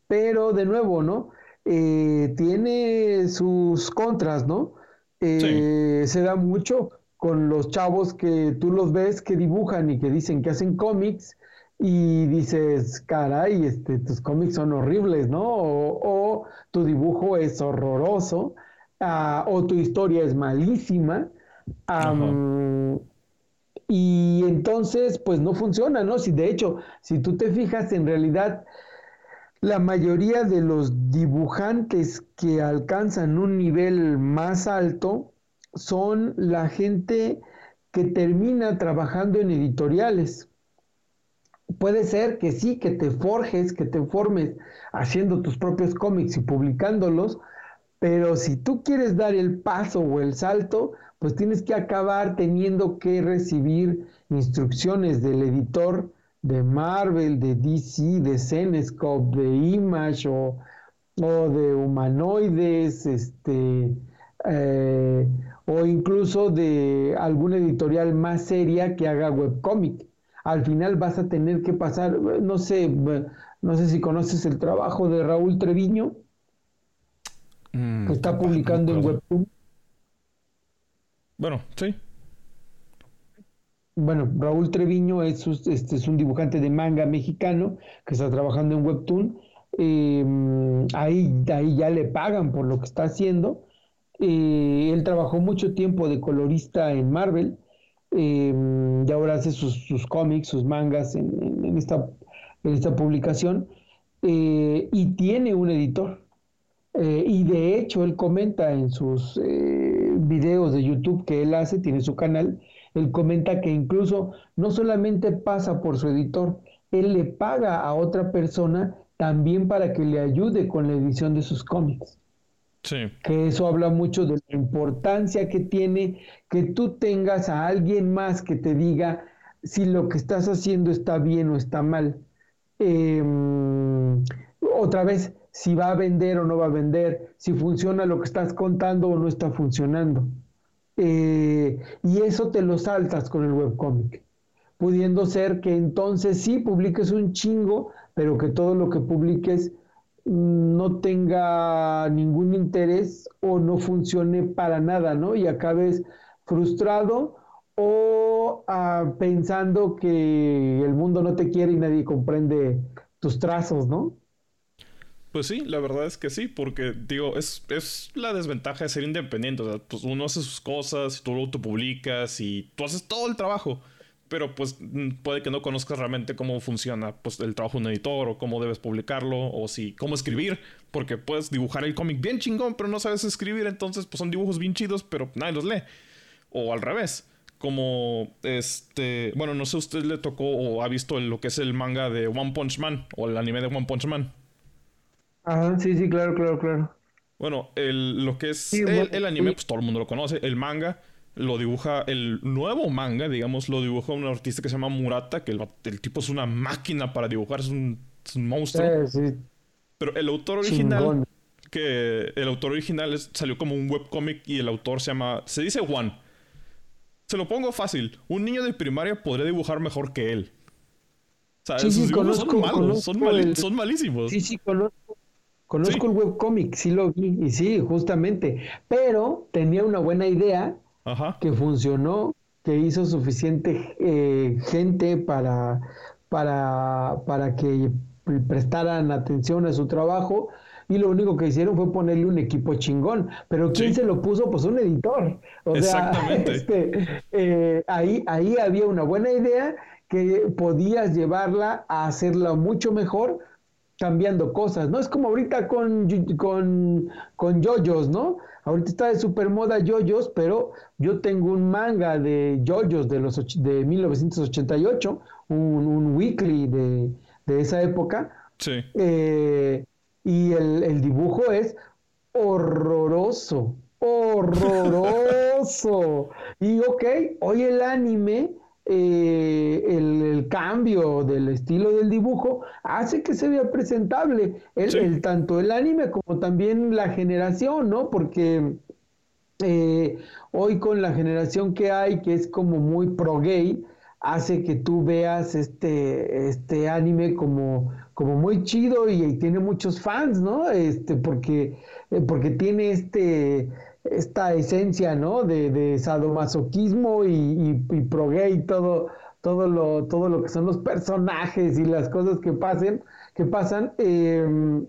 pero de nuevo, ¿no? Eh, tiene sus contras, ¿no? Eh, se da mucho con los chavos que tú los ves que dibujan y que dicen que hacen cómics y dices, caray, este, tus cómics son horribles, ¿no? O, tu dibujo es horroroso, ah, o tu historia es malísima. Y entonces, pues no funciona, ¿no? Si de hecho, si tú te fijas, en realidad, la mayoría de los dibujantes que alcanzan un nivel más alto son la gente que termina trabajando en editoriales. Puede ser que sí, que te forjes, que te formes haciendo tus propios cómics y publicándolos, pero si tú quieres dar el paso o el salto, pues tienes que acabar teniendo que recibir instrucciones del editor de Marvel, de DC, de Cenescope, de Image o, de humanoides, este, eh, o incluso de alguna editorial más seria que haga webcomic. Al final vas a tener que pasar, no sé, no sé si conoces el trabajo de Raúl Treviño, mm, que está publicando en Webtoon. Bueno, sí. Bueno, Raúl Treviño es, este, es un dibujante de manga mexicano que está trabajando en Webtoon. Em, ahí, ahí ya le pagan por lo que está haciendo. Eh, él trabajó mucho tiempo de colorista en Marvel em, y ahora hace sus, cómics, sus mangas en, esta, en esta publicación eh, y tiene un editor. Eh, y de hecho él comenta en sus eh, videos de YouTube que él hace, tiene su canal, él comenta que incluso no solamente pasa por su editor, él le paga a otra persona también para que le ayude con la edición de sus cómics. Sí. Que eso habla mucho de la importancia que tiene que tú tengas a alguien más que te diga si lo que estás haciendo está bien o está mal. Eh, otra vez, si va a vender o no va a vender, si funciona lo que estás contando o no está funcionando. Eh, y eso te lo saltas con el webcomic, pudiendo ser que entonces sí publiques un chingo, pero que todo lo que publiques no tenga ningún interés o no funcione para nada, ¿no? Y acabes frustrado o ah, pensando que el mundo no te quiere y nadie comprende tus trazos, ¿no? Pues sí, la verdad es que sí, porque digo, es, es la desventaja de ser independiente. O sea, pues uno hace sus cosas, tú lo publicas y tú haces todo el trabajo. Pero pues mm, puede que no conozcas realmente cómo funciona pues, el trabajo de un editor o cómo debes publicarlo o si cómo escribir. Porque puedes dibujar el cómic bien chingón, pero no sabes escribir. Entonces pues son dibujos bien chidos, pero nadie los lee. O al revés como este, bueno, no sé si usted le tocó o ha visto lo que es el manga de One Punch Man o el anime de One Punch Man. Ajá, sí, sí, claro, claro, claro. Bueno, el, lo que es el, anime, pues todo el mundo lo conoce. El manga lo dibuja, el nuevo manga, digamos, lo dibuja un artista que se llama Murata, que el, tipo es una máquina para dibujar, es un, monstruo. Sí, sí. Pero el autor original, que el autor original salió como un webcomic y el autor se llama, se dice Juan. Se lo pongo fácil, un niño de primaria podría dibujar mejor que él. O sea, sí, sí, conozco, son malos, son, son malísimos. Sí, sí, conozco Conozco el webcomic, sí lo vi, y sí, justamente, pero tenía una buena idea que funcionó, que hizo suficiente eh, gente para, para, para que prestaran atención a su trabajo y lo único que hicieron fue ponerle un equipo chingón. Pero ¿quién se lo puso? Pues un editor. O Exactamente. este, eh, ahí, ahí había una buena idea que podías llevarla a hacerla mucho mejor cambiando cosas, ¿no? Es como ahorita con, con, con yoyos, ¿no? Ahorita está de super moda yoyos, pero yo tengo un manga de yoyos de, los, de 1988, un, un weekly de, de, esa época. Sí. Eh, y el, el dibujo es horroroso, horroroso. y ok, hoy el anime eh, el, cambio del estilo del dibujo hace que se vea presentable, el, tanto el anime como también la generación, ¿no? Porque eh, hoy con la generación que hay, que es como muy pro gay, hace que tú veas este, este anime como, como muy chido y, tiene muchos fans, ¿no? Este, porque, eh, porque tiene este esta esencia, ¿no? De, de sadomasoquismo y, y, pro gay, todo, todo, lo, todo lo que son los personajes y las cosas que pasen, que pasan. Em,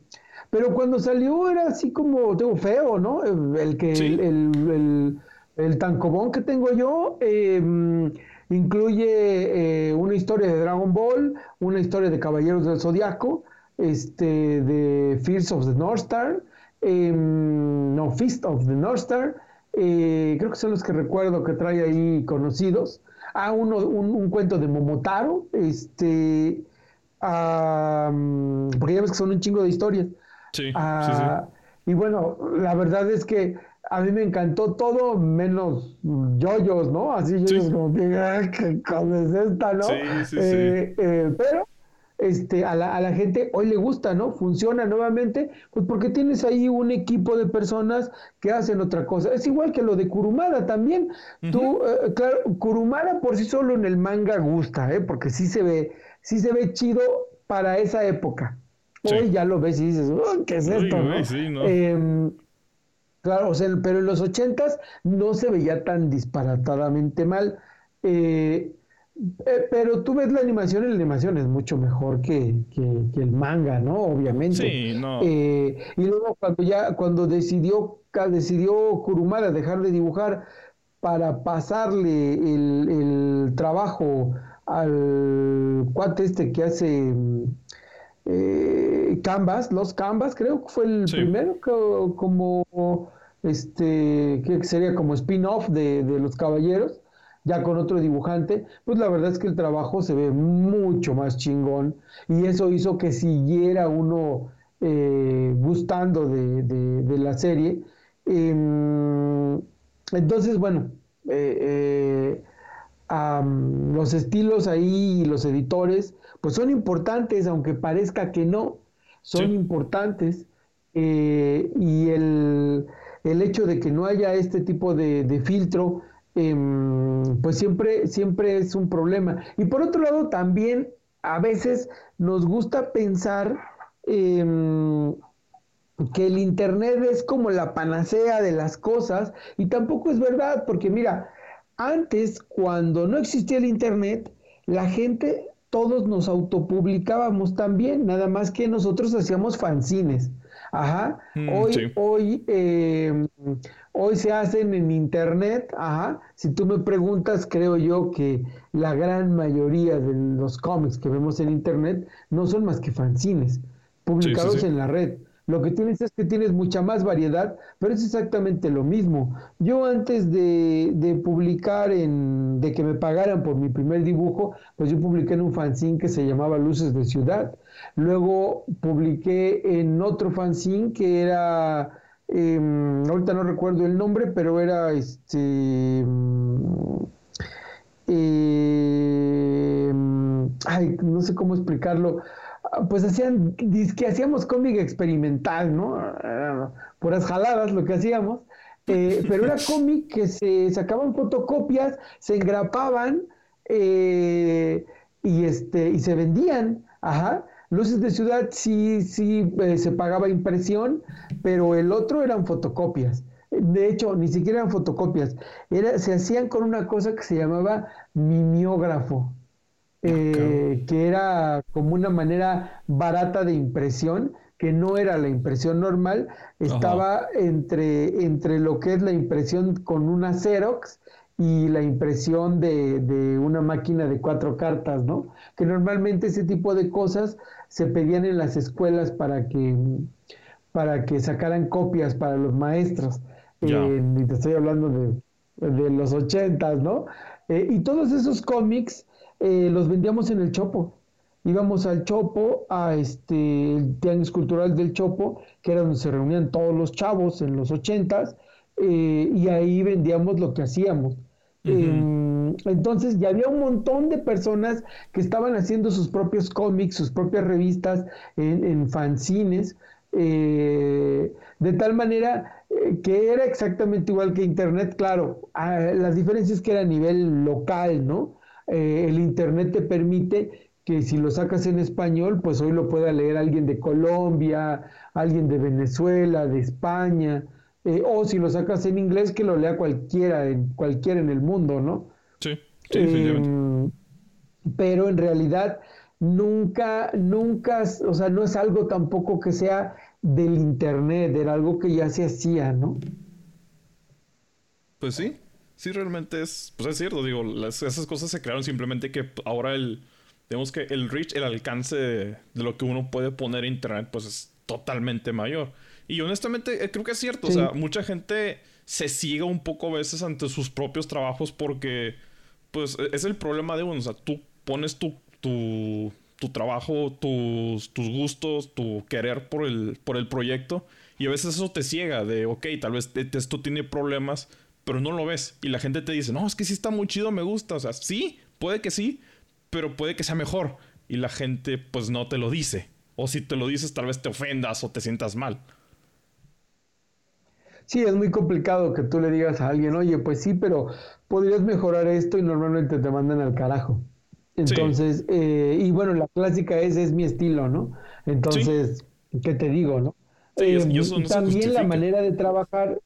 pero cuando salió era así como, tengo feo, ¿no? El, que, el, el, el, tancobón que tengo yo, em, incluye eh, una historia de Dragon Ball, una historia de Caballeros del Zodiaco, este, de Fears of the North Star, Em, no, Fist of the North Star, eh, creo que son los que recuerdo que trae ahí conocidos. Ah, uno, un, cuento de Momotaro, este, porque ya ves que son un chingo de historias. Sí, ah, Y bueno, la verdad es que a mí me encantó todo menos yoyos, ¿no? Así yoyos como que, ¿qué cosa es esta, no? Sí, sí, eh, eh, pero este, a, la, a la gente hoy le gusta, ¿no? Funciona nuevamente, pues porque tienes ahí un equipo de personas que hacen otra cosa. Es igual que lo de Kurumada también. Tú, eh, claro, Kurumada por sí solo en el manga gusta, ¿eh? Porque sí se ve, sí se ve chido para esa época. Hoy ya lo ves y dices, ¿qué es esto? Em, claro, o sea, pero en los ochentas no se veía tan disparatadamente mal. Eh, pero tú ves la animación y la animación es mucho mejor que, el manga, ¿no? Obviamente. Sí, no. Eh, y luego cuando ya, cuando decidió, decidió Kurumada dejar de dibujar para pasarle el, trabajo al cuate este que hace eh, Canvas, los Canvas, creo que fue el primero como este, que sería como spin-off de, de los caballeros ya con otro dibujante, pues la verdad es que el trabajo se ve mucho más chingón. Y eso hizo que siguiera uno eh, gustando de, la serie. Em, entonces, bueno, eh, eh, los estilos ahí y los editores, pues son importantes, aunque parezca que no, son importantes. Eh, y el, hecho de que no haya este tipo de, filtro, em, pues siempre, siempre es un problema. Y por otro lado, también a veces nos gusta pensar em, que el Internet es como la panacea de las cosas y tampoco es verdad, porque mira, antes, cuando no existía el Internet, la gente, todos nos autopublicábamos también, nada más que nosotros hacíamos fanzines. Ajá. Mm, hoy, hoy, em, hoy se hacen en internet. Ajá. Si tú me preguntas, creo yo que la gran mayoría de los cómics que vemos en internet no son más que fanzines publicados en la red. Lo que tienes es que tienes mucha más variedad, pero es exactamente lo mismo. Yo antes de, publicar, en, de que me pagaran por mi primer dibujo, pues yo publiqué en un fanzine que se llamaba Luces de Ciudad. Luego publiqué en otro fanzine que era, em, ahorita no recuerdo el nombre, pero era este... Em, ay, no sé cómo explicarlo pues hacían, que hacíamos cómic experimental, ¿no? Puras jaladas lo que hacíamos, eh, pero era cómic que se sacaban fotocopias, se engrapaban eh, y, este, y se vendían, ajá. Luces de Ciudad sí, sí eh, se pagaba impresión, pero el otro eran fotocopias. De hecho, ni siquiera eran fotocopias. Era, se hacían con una cosa que se llamaba mimeógrafo. Eh, que era como una manera barata de impresión, que no era la impresión normal, estaba entre, entre lo que es la impresión con una Xerox y la impresión de, de, una máquina de cuatro cartas, ¿no? Que normalmente ese tipo de cosas se pedían en las escuelas para que, para que sacaran copias para los maestros. Eh, y te estoy hablando de, de los ochentas, ¿no? Eh, y todos esos cómics eh, los vendíamos en el Chopo. Íbamos al Chopo, a este, el Tianguis Cultural del Chopo, que era donde se reunían todos los chavos en los ochentas, eh, y ahí vendíamos lo que hacíamos. Em, entonces ya había un montón de personas que estaban haciendo sus propios cómics, sus propias revistas en, fanzines, eh, de tal manera que era exactamente igual que Internet, claro, ah, las diferencias que era a nivel local, ¿no? Eh, el Internet te permite que si lo sacas en español, pues hoy lo pueda leer alguien de Colombia, alguien de Venezuela, de España, eh, o si lo sacas en inglés, que lo lea cualquiera, en, cualquiera en el mundo, ¿no? Sí, sí, em, Pero en realidad nunca, nunca, o sea, no es algo tampoco que sea del Internet, era algo que ya se hacía, ¿no? Pues sí, sí realmente es, pues es cierto, digo, esas cosas se crearon simplemente que ahora el, digamos que el reach, el alcance de, lo que uno puede poner en internet, pues es totalmente mayor. Y honestamente eh, creo que es cierto, o sea, mucha gente se ciega un poco a veces ante sus propios trabajos porque, pues, e, es el problema de uno, o sea, tú pones tu, tu, tu trabajo, tus, tus gustos, tu querer por el, por el proyecto y a veces eso te ciega de, ok, tal vez esto tiene problemas, pero no lo ves. Y la gente te dice, no, es que sí está muy chido, me gusta. O sea, sí, puede que sí, pero puede que sea mejor. Y la gente pues no te lo dice. O si te lo dices, tal vez te ofendas o te sientas mal. Sí, es muy complicado que tú le digas a alguien, oye, pues sí, pero podrías mejorar esto y normalmente te mandan al carajo. Entonces, eh, y bueno, la clásica es, es mi estilo, ¿no? Entonces, ¿qué te digo, no? Eh, también la manera de trabajar,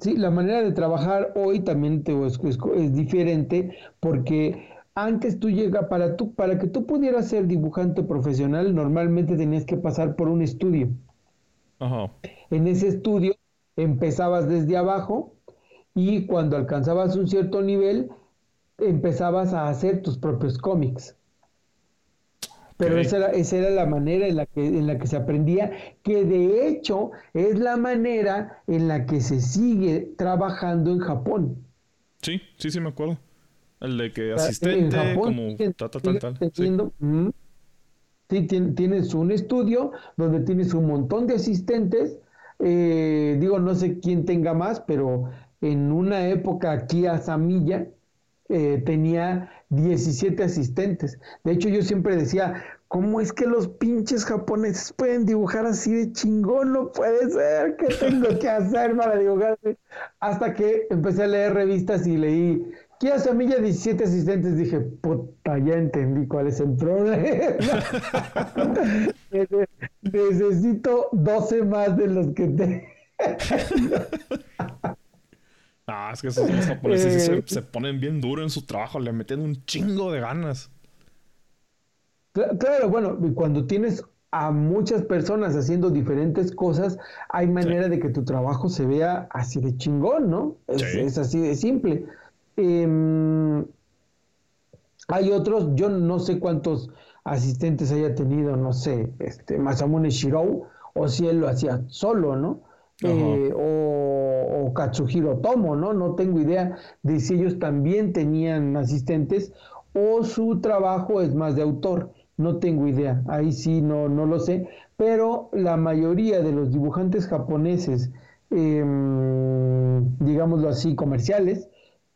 Sí, la manera de trabajar hoy también te, es, es, diferente porque antes tú llegas, para, tú, para que tú pudieras ser dibujante profesional, normalmente tenías que pasar por un estudio. Ajá. En ese estudio empezabas desde abajo y cuando alcanzabas un cierto nivel, empezabas a hacer tus propios cómics. Pero esa, era, esa era la manera en la, que, en la que se aprendía, que de hecho es la manera en la que se sigue trabajando en Japón. Sí, sí, sí me acuerdo. El de que asistente, como tal, tal, tal. Sí, tienes un estudio donde tienes un montón de asistentes. Eh, digo, no sé quién tenga más, pero en una época aquí a Samilla, eh, tenía 17 asistentes. De hecho, yo siempre decía, ¿cómo es que los pinches japoneses pueden dibujar así de chingón? No puede ser, ¿qué tengo que hacer para dibujar? Hasta que empecé a leer revistas y leí Kia Samilla, 17 asistentes. Dije, puta, ya entendí cuál es el problema. Necesito 12 más de los que te... Ah, es que esos, japoneses eh, se, ponen bien duro en su trabajo, le meten un chingo de ganas. Claro, bueno, cuando tienes a muchas personas haciendo diferentes cosas, hay manera de que tu trabajo se vea así de chingón, ¿no? Es, así de simple. Em, hay otros, yo no sé cuántos asistentes haya tenido, no sé, este, Masamune Shirou, o si él lo hacía solo, ¿no? Eh, o, Katsuhiro Tomo, ¿no? No tengo idea de si ellos también tenían asistentes o su trabajo es más de autor. No tengo idea, ahí sí no, no lo sé, pero la mayoría de los dibujantes japoneses, em, digámoslo así, comerciales,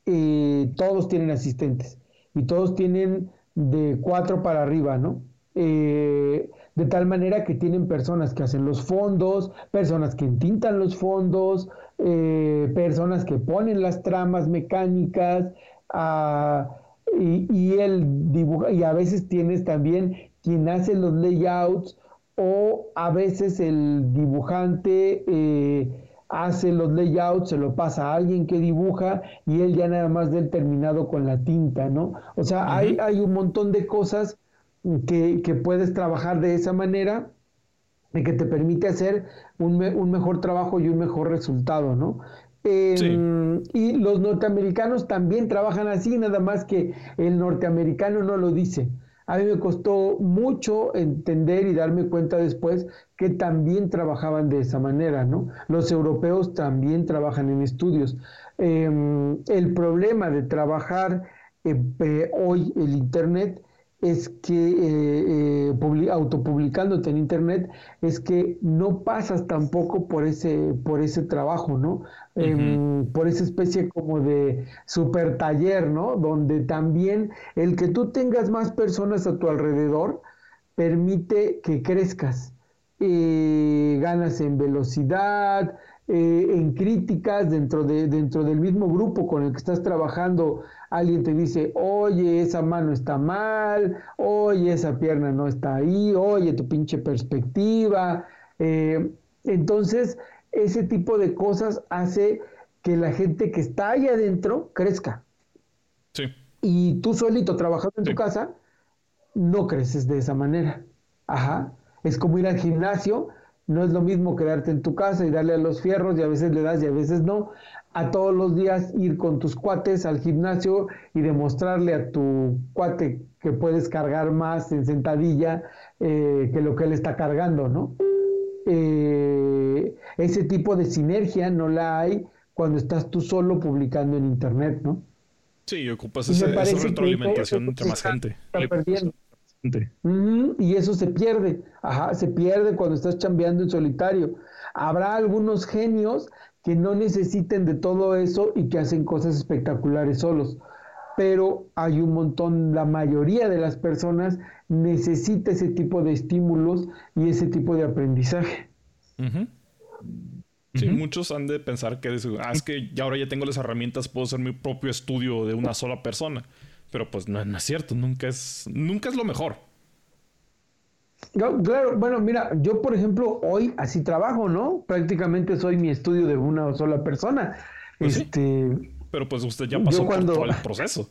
todos tienen asistentes y todos tienen de cuatro para arriba, ¿no? Eh, de tal manera que tienen personas que hacen los fondos, personas que entintan los fondos, eh, personas que ponen las tramas mecánicas, ah, y, el dibuja, y a veces tienes también quien hace los layouts, o a veces el dibujante eh, hace los layouts, se lo pasa a alguien que dibuja y él ya nada más del terminado con la tinta, ¿no? O sea, hay, hay un montón de cosas que, puedes trabajar de esa manera y que te permite hacer un, mejor trabajo y un mejor resultado, ¿no? Em, y los norteamericanos también trabajan así, nada más que el norteamericano no lo dice. A mí me costó mucho entender y darme cuenta después que también trabajaban de esa manera, ¿no? Los europeos también trabajan en estudios. Em, el problema de trabajar eh, hoy el Internet es que eh, eh, autopublicándote en internet es que no pasas tampoco por ese por ese trabajo no em, por esa especie como de super taller no donde también el que tú tengas más personas a tu alrededor permite que crezcas eh, ganas en velocidad en críticas dentro de dentro del mismo grupo con el que estás trabajando alguien te dice, oye, esa mano está mal, oye, esa pierna no está ahí, oye, tu pinche perspectiva. Eh, entonces, ese tipo de cosas hace que la gente que está ahí adentro crezca. Sí. Y tú solito trabajando en tu casa, no creces de esa manera. Ajá. Es como ir al gimnasio, no es lo mismo quedarte en tu casa y darle a los fierros y a veces le das y a veces no, a todos los días ir con tus cuates al gimnasio y demostrarle a tu cuate que puedes cargar más en sentadilla eh, que lo que él está cargando, ¿no? Eh, ese tipo de sinergia no la hay cuando estás tú solo publicando en internet, ¿no? Sí, ocupas esa retroalimentación entre más gente. y eso se pierde, ajá, se pierde cuando estás chambeando en solitario. Habrá algunos genios que no necesiten de todo eso y que hacen cosas espectaculares solos. Pero hay un montón, la mayoría de las personas necesita ese tipo de estímulos y ese tipo de aprendizaje. Sí, muchos han de pensar que ah, es que ya ahora ya tengo las herramientas, puedo hacer mi propio estudio de una sola persona. Pero pues no, no es cierto, nunca es, nunca es lo mejor. Claro, bueno, mira, yo por ejemplo hoy así trabajo, ¿no? Prácticamente soy mi estudio de una sola persona. Pues este, Pero pues usted ya pasó por todo el proceso.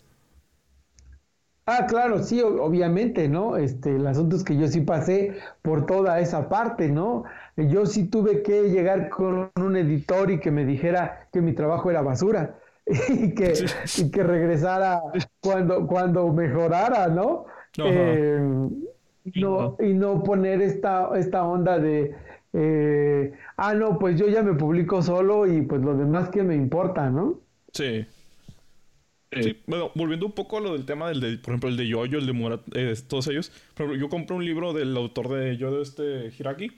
Ah, claro, sí, obviamente, ¿no? Este, el asunto es que yo sí pasé por toda esa parte, ¿no? Yo sí tuve que llegar con un editor y que me dijera que mi trabajo era basura y que, y que regresara cuando, cuando mejorara, ¿no? Eh, no, y no poner esta, esta onda de, eh, ah, no, pues yo ya me publico solo y pues lo demás que me importa, ¿no? Sí. Sí, bueno, volviendo un poco a lo del tema del, de, por ejemplo, el de Yoyo, el de Murat, eh, todos ellos. Por ejemplo, yo compré un libro del autor de Yoyo, este Hiraki,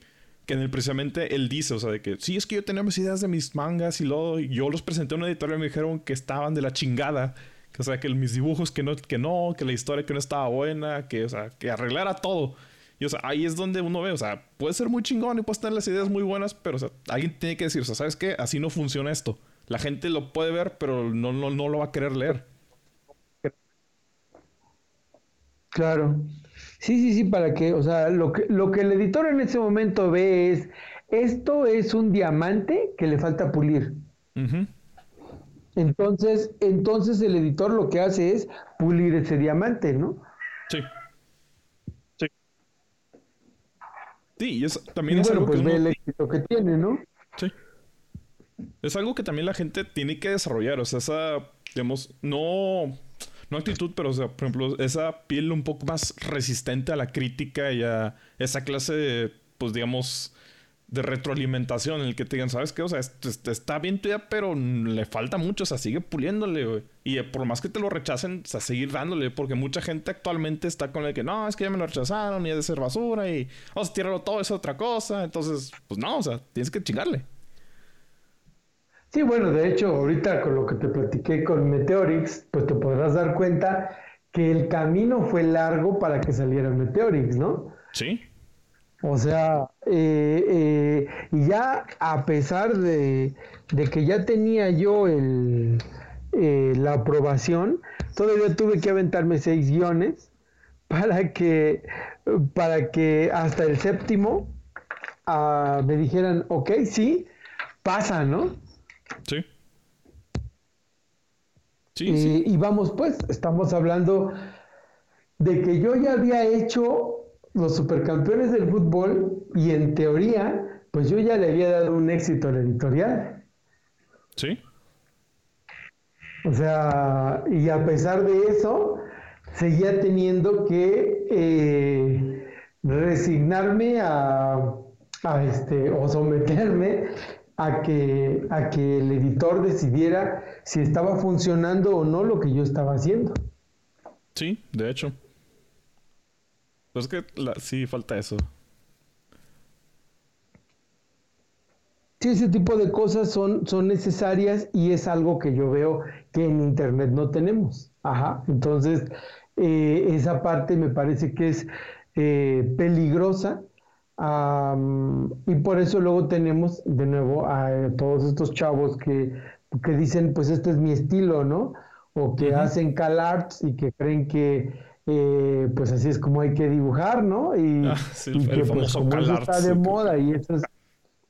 que en el precisamente él dice, o sea, de que sí, es que yo tenía mis ideas de mis mangas y luego yo los presenté a una editorial y me dijeron que estaban de la chingada, Que, o sea, que mis dibujos que no, que no, que la historia que no estaba buena, que, o sea, que arreglara todo. Y, o sea, ahí es donde uno ve, o sea, puede ser muy chingón y puede tener las ideas muy buenas, pero, o sea, alguien tiene que decir, o sea, ¿sabes qué? Así no funciona esto. La gente lo puede ver, pero no, no, no lo va a querer leer. Claro. Sí, sí, sí, para que, o sea, lo que, lo que el editor en ese momento ve es, esto es un diamante que le falta pulir. Entonces, entonces el editor lo que hace es pulir ese diamante, ¿no? Sí. Sí. Sí, y es, también es algo pues ve el éxito que tiene, ¿no? Sí. Es algo que también la gente tiene que desarrollar, o sea, esa, digamos, no no actitud, pero, o sea, por ejemplo, esa piel un poco más resistente a la crítica y a esa clase de, pues, digamos, de retroalimentación en el que te digan, ¿sabes qué? O sea, está bien tuya, pero le falta mucho, o sea, sigue puliéndole, güey. Y eh, por más que te lo rechacen, o sea, seguir dándole, porque mucha gente actualmente está con el que, no, es que ya me lo rechazaron y es de ser basura y, o sea, tíralo todo, es otra cosa. Entonces, pues no, o sea, tienes que chingarle. Sí, bueno, de hecho, ahorita con lo que te platiqué con Meteorix, pues te podrás dar cuenta que el camino fue largo para que saliera Meteorix, ¿no? Sí. O sea, eh, eh, y ya a pesar de, que ya tenía yo el, eh, la aprobación, todavía tuve que aventarme seis guiones para que, para que hasta el séptimo ah, me dijeran, ok, sí, pasa, ¿no? Sí. Sí, y, vamos pues, estamos hablando de que yo ya había hecho los supercampeones del fútbol y en teoría, pues yo ya le había dado un éxito al editorial. Sí. O sea, y a pesar de eso, seguía teniendo que eh, resignarme a, a, este, o someterme a que, a que el editor decidiera si estaba funcionando o no lo que yo estaba haciendo. Sí, de hecho. Pues que sí, falta eso. Sí, ese tipo de cosas son, son necesarias y es algo que yo veo que en Internet no tenemos. Ajá. Entonces, eh, esa parte me parece que es eh, peligrosa y por eso luego tenemos de nuevo a eh, todos estos chavos que, dicen, pues este es mi estilo, ¿no? O que hacen cal arts y que creen que eh, pues así es como hay que dibujar, ¿no? Y, ah, que pues como eso está de moda y eso es,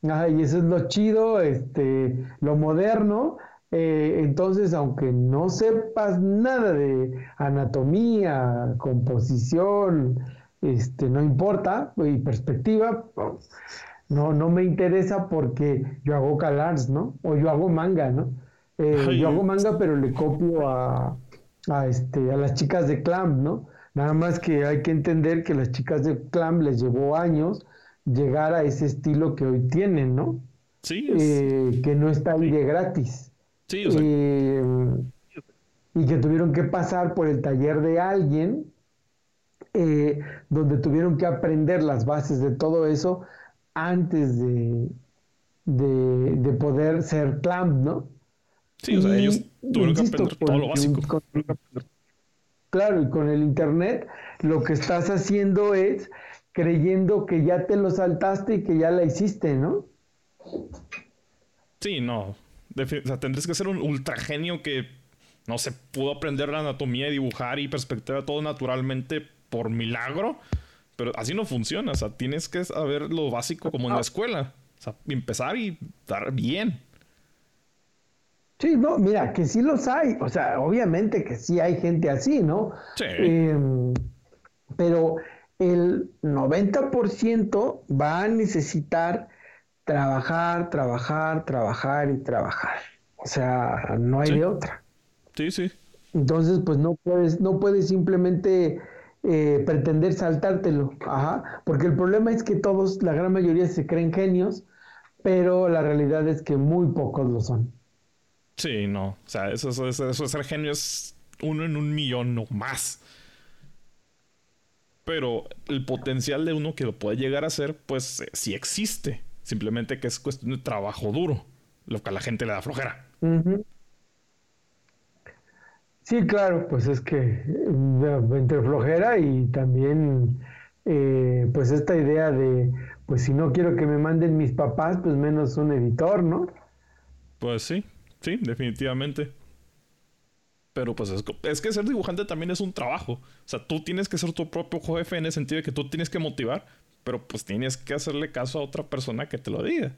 y eso es lo chido, este, lo moderno. Eh, entonces, aunque no sepas nada de anatomía, composición, este, no importa, y perspectiva, no, no me interesa porque yo hago calars, ¿no? O yo hago manga, ¿no? Eh, yo hago manga, pero le copio a, a, este, a las chicas de Clamp, ¿no? Nada más que hay que entender que las chicas de Clamp les llevó años llegar a ese estilo que hoy tienen, ¿no? Sí. Eh, que no está ahí de gratis. Sí, o sea... Eh, y que tuvieron que pasar por el taller de alguien eh, donde tuvieron que aprender las bases de todo eso antes de, de, poder ser clamp, ¿no? Sí, o sea, ellos tuvieron que aprender todo lo básico. claro, y con el Internet lo que estás haciendo es creyendo que ya te lo saltaste y que ya la hiciste, ¿no? Sí, no. o sea, tendrías que ser un ultra genio que no se pudo aprender la anatomía y dibujar y perspectiva todo naturalmente por milagro, pero así no funciona. O sea, tienes que saber lo básico como en la escuela. O sea, empezar y dar bien. Sí, no, mira, que sí los hay. O sea, obviamente que sí hay gente así, ¿no? Sí. Em, pero el 90% va a necesitar trabajar, trabajar, trabajar y trabajar. O sea, no hay de otra. Sí, sí. Entonces, pues no puedes, no puedes simplemente eh, pretender saltártelo. Ajá. Porque el problema es que todos, la gran mayoría se creen genios, pero la realidad es que muy pocos lo son. Sí, no. O sea, eso, eso, eso, ser genio es uno en un millón o más. Pero el potencial de uno que lo puede llegar a ser, pues eh, sí existe. Simplemente que es cuestión de trabajo duro, lo que a la gente le da flojera. Sí, claro, pues es que entre flojera y también eh, pues esta idea de, pues si no quiero que me manden mis papás, pues menos un editor, ¿no? Pues sí, sí, definitivamente. Pero pues es, es, que ser dibujante también es un trabajo. O sea, tú tienes que ser tu propio jefe en el sentido de que tú tienes que motivar, pero pues tienes que hacerle caso a otra persona que te lo diga.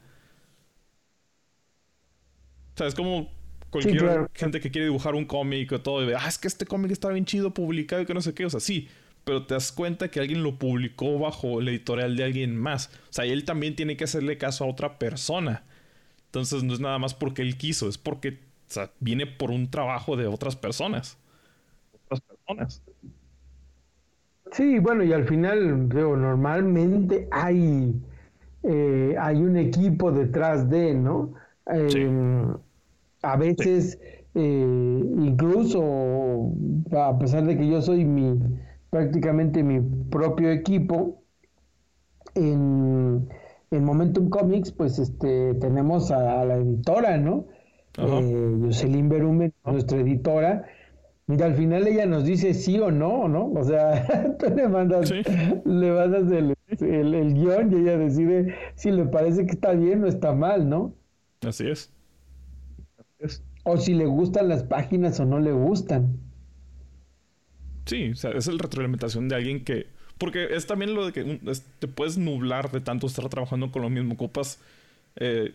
O sea, es como cualquier gente que quiere dibujar un cómic o todo y ve, ah, es que este cómic está bien chido publicado y que no sé qué. O sea, sí, pero te das cuenta que alguien lo publicó bajo el editorial de alguien más. O sea, y él también tiene que hacerle caso a otra persona. Entonces no es nada más porque él quiso, es porque o sea, viene por un trabajo de otras personas. Otras personas. Sí, bueno, y al final, veo, normalmente hay, eh, hay un equipo detrás de, ¿no? Em, a veces, eh, incluso, a pesar de que yo soy mi prácticamente mi propio equipo, en, en Momentum Comics, pues este tenemos a, la editora, ¿no? Eh, Jocelyn Berumen, nuestra editora, y al final ella nos dice sí o no, ¿no? O sea, tú le mandas, le mandas el, el, guion y ella decide si le parece que está bien o está mal, ¿no? Así es. O si le gustan las páginas o no le gustan. Sí, o sea, es la retroalimentación de alguien que... Porque es también lo de que te puedes nublar de tanto estar trabajando con lo mismo. Ocupas eh,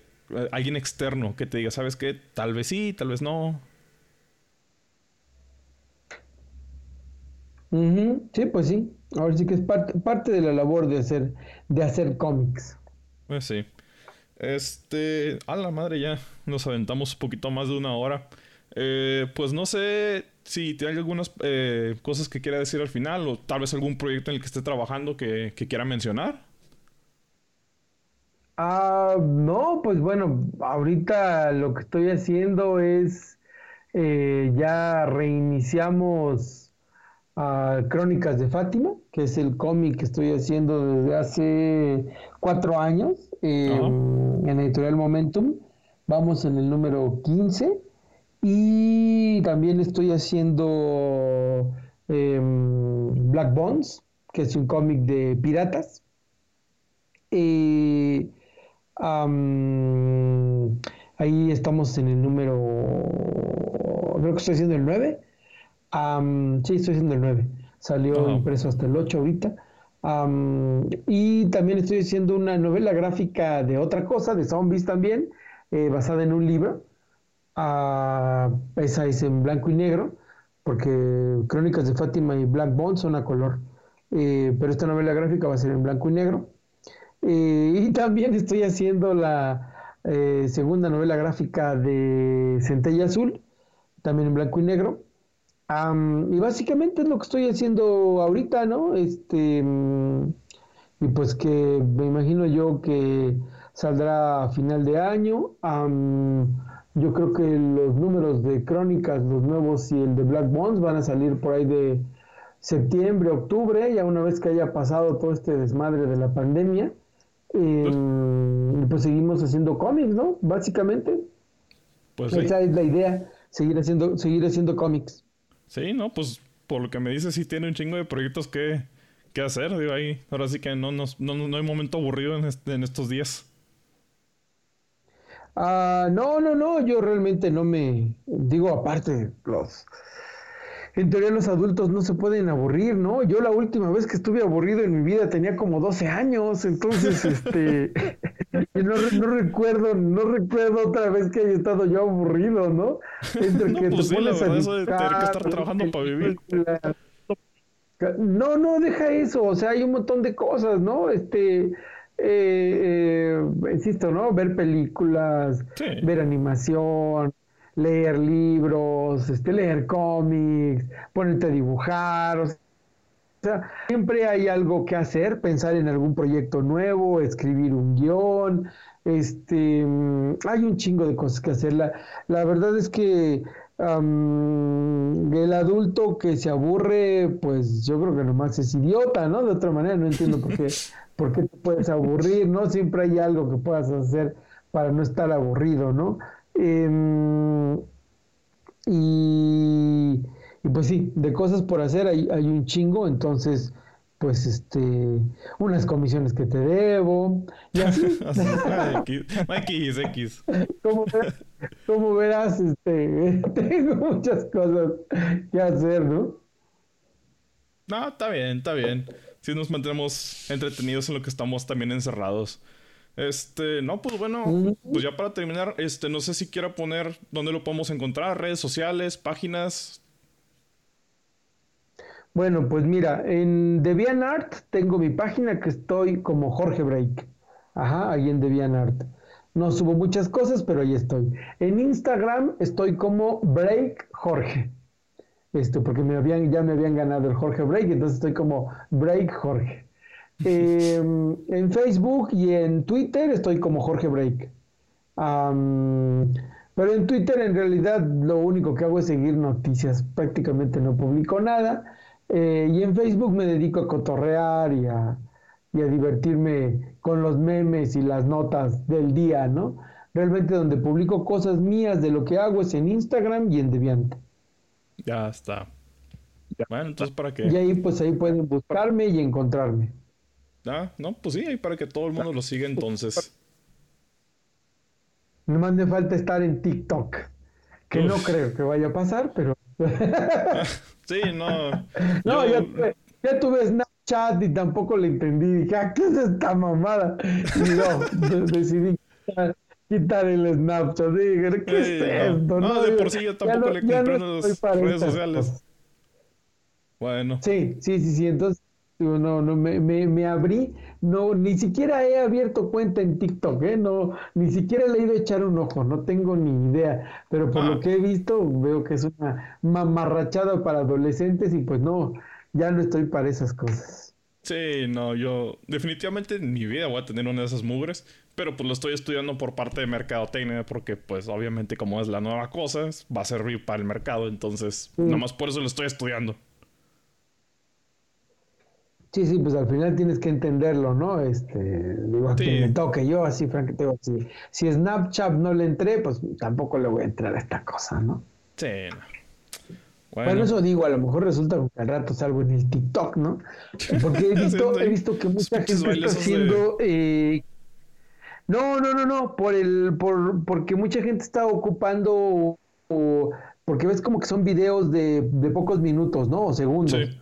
alguien externo que te diga, ¿sabes qué? Tal vez sí, tal vez no. Sí, pues sí. Ahora sí que es parte, parte de la labor de hacer, de hacer cómics. Pues sí. Este, a la madre ya nos aventamos un poquito más de una hora. Eh, pues no sé si tiene algunas eh, cosas que quiera decir al final o tal vez algún proyecto en el que esté trabajando que, quiera mencionar. Ah, no, pues bueno, ahorita lo que estoy haciendo es eh, ya reiniciamos a Crónicas de Fátima, que es el cómic que estoy haciendo desde hace cuatro años en Editorial Momentum. Vamos en el número 15 y también estoy haciendo em, Black Bones, que es un cómic de piratas. ahí estamos en el número, creo que estoy haciendo el 9. sí, estoy haciendo el 9. Salió impreso hasta el 8 ahorita y también estoy haciendo una novela gráfica de otra cosa, de zombies también, eh, basada en un libro. Uh, esa es en blanco y negro, porque Crónicas de Fátima y Black Bond son a color. Eh, pero esta novela gráfica va a ser en blanco y negro. Eh, y también estoy haciendo la segunda novela gráfica de Centella Azul, también en blanco y negro y básicamente es lo que estoy haciendo ahorita, ¿no? Este, mm, y pues que me imagino yo que saldrá a final de año. yo creo que los números de crónicas, los nuevos y el de Black Bones van a salir por ahí de septiembre, octubre, ya una vez que haya pasado todo este desmadre de la pandemia. Em, pues seguimos haciendo cómics, ¿no? Básicamente. Pues Esa es la idea, seguir haciendo, seguir haciendo cómics. Sí, no, pues por lo que me dices, sí tiene un chingo de proyectos que, que hacer. Digo, ahí, ahora sí que no, no, no, hay momento aburrido en, en estos días. Ah, no, no, no, yo realmente no me. Digo, aparte, los en teoría los adultos no se pueden aburrir, ¿no? Yo la última vez que estuve aburrido en mi vida tenía como 12 años, entonces, este, no, recuerdo, no recuerdo otra vez que haya estado yo aburrido, ¿no? Entre que pues te pones a eso de tener que estar trabajando para vivir. No, no, deja eso, o sea, hay un montón de cosas, ¿no? Este, eh, eh, insisto, ¿no? Ver películas, ver animación, leer libros, este, leer cómics, ponerte a dibujar, o sea, siempre hay algo que hacer, pensar en algún proyecto nuevo, escribir un guion, este, hay un chingo de cosas que hacer. La, la verdad es que el adulto que se aburre, pues yo creo que nomás es idiota, ¿no? De otra manera, no entiendo por qué, por qué te puedes aburrir, ¿no? Siempre hay algo que puedas hacer para no estar aburrido, ¿no? Em, y, y pues sí, de cosas por hacer hay, hay un chingo, entonces pues este, unas comisiones que te debo, y así. X, X. Como, verás, este, tengo muchas cosas que hacer, ¿no? No, está bien, está bien. Si nos mantenemos entretenidos en lo que estamos también encerrados. Este, no, pues bueno, pues ya para terminar, este, no sé si quiera poner dónde lo podemos encontrar, redes sociales, páginas, bueno, pues mira, en DeviantArt tengo mi página que estoy como Jorge Break. Ajá, ahí en DeviantArt. No subo muchas cosas, pero ahí estoy. En Instagram estoy como Break Jorge. Esto, porque me habían, ya me habían ganado el Jorge Break, entonces estoy como Break Jorge. Em, en Facebook y en Twitter estoy como Jorge Break. pero en Twitter en realidad lo único que hago es seguir noticias. Prácticamente no publico nada. Eh, y en Facebook me dedico a cotorrear y a, divertirme con los memes y las notas del día, ¿no? Realmente donde publico cosas mías de lo que hago es en Instagram y en Deviante. Ya está. Bueno, entonces para qué. Y ahí pues ahí pueden buscarme y encontrarme. Ah, no, pues sí, ahí para que todo el mundo lo siga entonces. No me hace falta estar en TikTok, que no creo que vaya a pasar, pero sí, no. No, ya, tuve, ya, tuve, Snapchat y tampoco le entendí. Dije, ah, ¿qué es esta mamada? Y no, decidí quitar, el Snapchat. Dije, ¿qué es esto? No, de por sí yo tampoco le compré las redes sociales. Bueno. Sí, sí, sí, sí. Entonces no, no, me, me, abrí, no, ni siquiera he abierto cuenta en TikTok, ¿eh? No, ni siquiera le he ido a echar un ojo, no tengo ni idea, pero por lo ah. que he visto veo que es una mamarrachada para adolescentes y pues no, ya no estoy para esas cosas. Sí, no, yo definitivamente en mi vida voy a tener una de esas mugres, pero pues lo estoy estudiando por parte de mercadotecnia porque pues obviamente como es la nueva cosa, va a servir para el mercado, entonces nada más por eso lo estoy estudiando. Sí, sí, pues al final tienes que entenderlo, ¿no? Este, digo, que me toque yo, así, Frank, te digo, si, si Snapchat no le entré, pues tampoco le voy a entrar a esta cosa, ¿no? Sí. Bueno. eso digo, a lo mejor resulta que al rato salgo en el TikTok, ¿no? Porque he visto, he visto que mucha gente está haciendo... Eh... No, no, no, no, por el, por, porque mucha gente está ocupando, o, porque ves como que son videos de, de pocos minutos, ¿no? O segundos. Sí.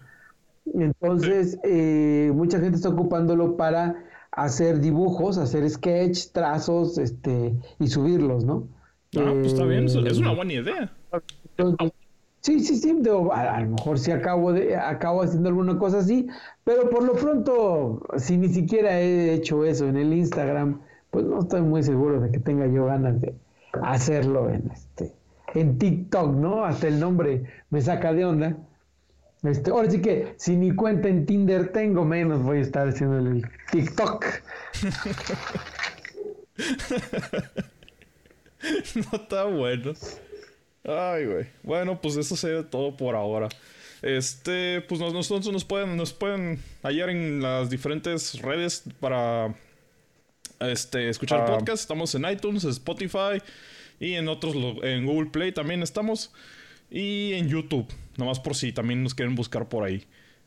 Entonces, eh, mucha gente está ocupándolo para hacer dibujos, hacer sketch, trazos, este, y subirlos, ¿no? Ah, pues está bien, es una buena idea. sí, sí, sí, a, lo mejor sí acabo, de, acabo haciendo alguna cosa así, pero por lo pronto, si ni siquiera he hecho eso en el Instagram, pues no estoy muy seguro de que tenga yo ganas de hacerlo en este en TikTok, ¿no? Hasta el nombre me saca de onda. Este, ahora sí que si ni cuenta en Tinder tengo, menos voy a estar haciendo el TikTok. no está bueno. Ay, güey. Bueno, pues eso sería todo por ahora. Este, pues nosotros nos pueden, nos pueden hallar en las diferentes redes para este, escuchar ah. podcast. Estamos en iTunes, Spotify y en otros, en Google Play también estamos. Y en YouTube, nomás por si también nos quieren buscar por ahí.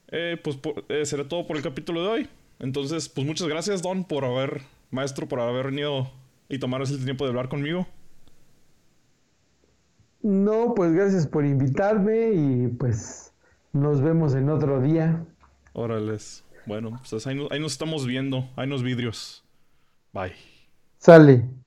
Eh, pues eh, será todo por el capítulo de hoy. Entonces, pues muchas gracias, Don, por haber, maestro, por haber venido y tomar el tiempo de hablar conmigo. No, pues gracias por invitarme y pues nos vemos en otro día. Órales. Bueno, pues ahí, ahí nos estamos viendo. Ahí nos vidrios. Bye. Sale.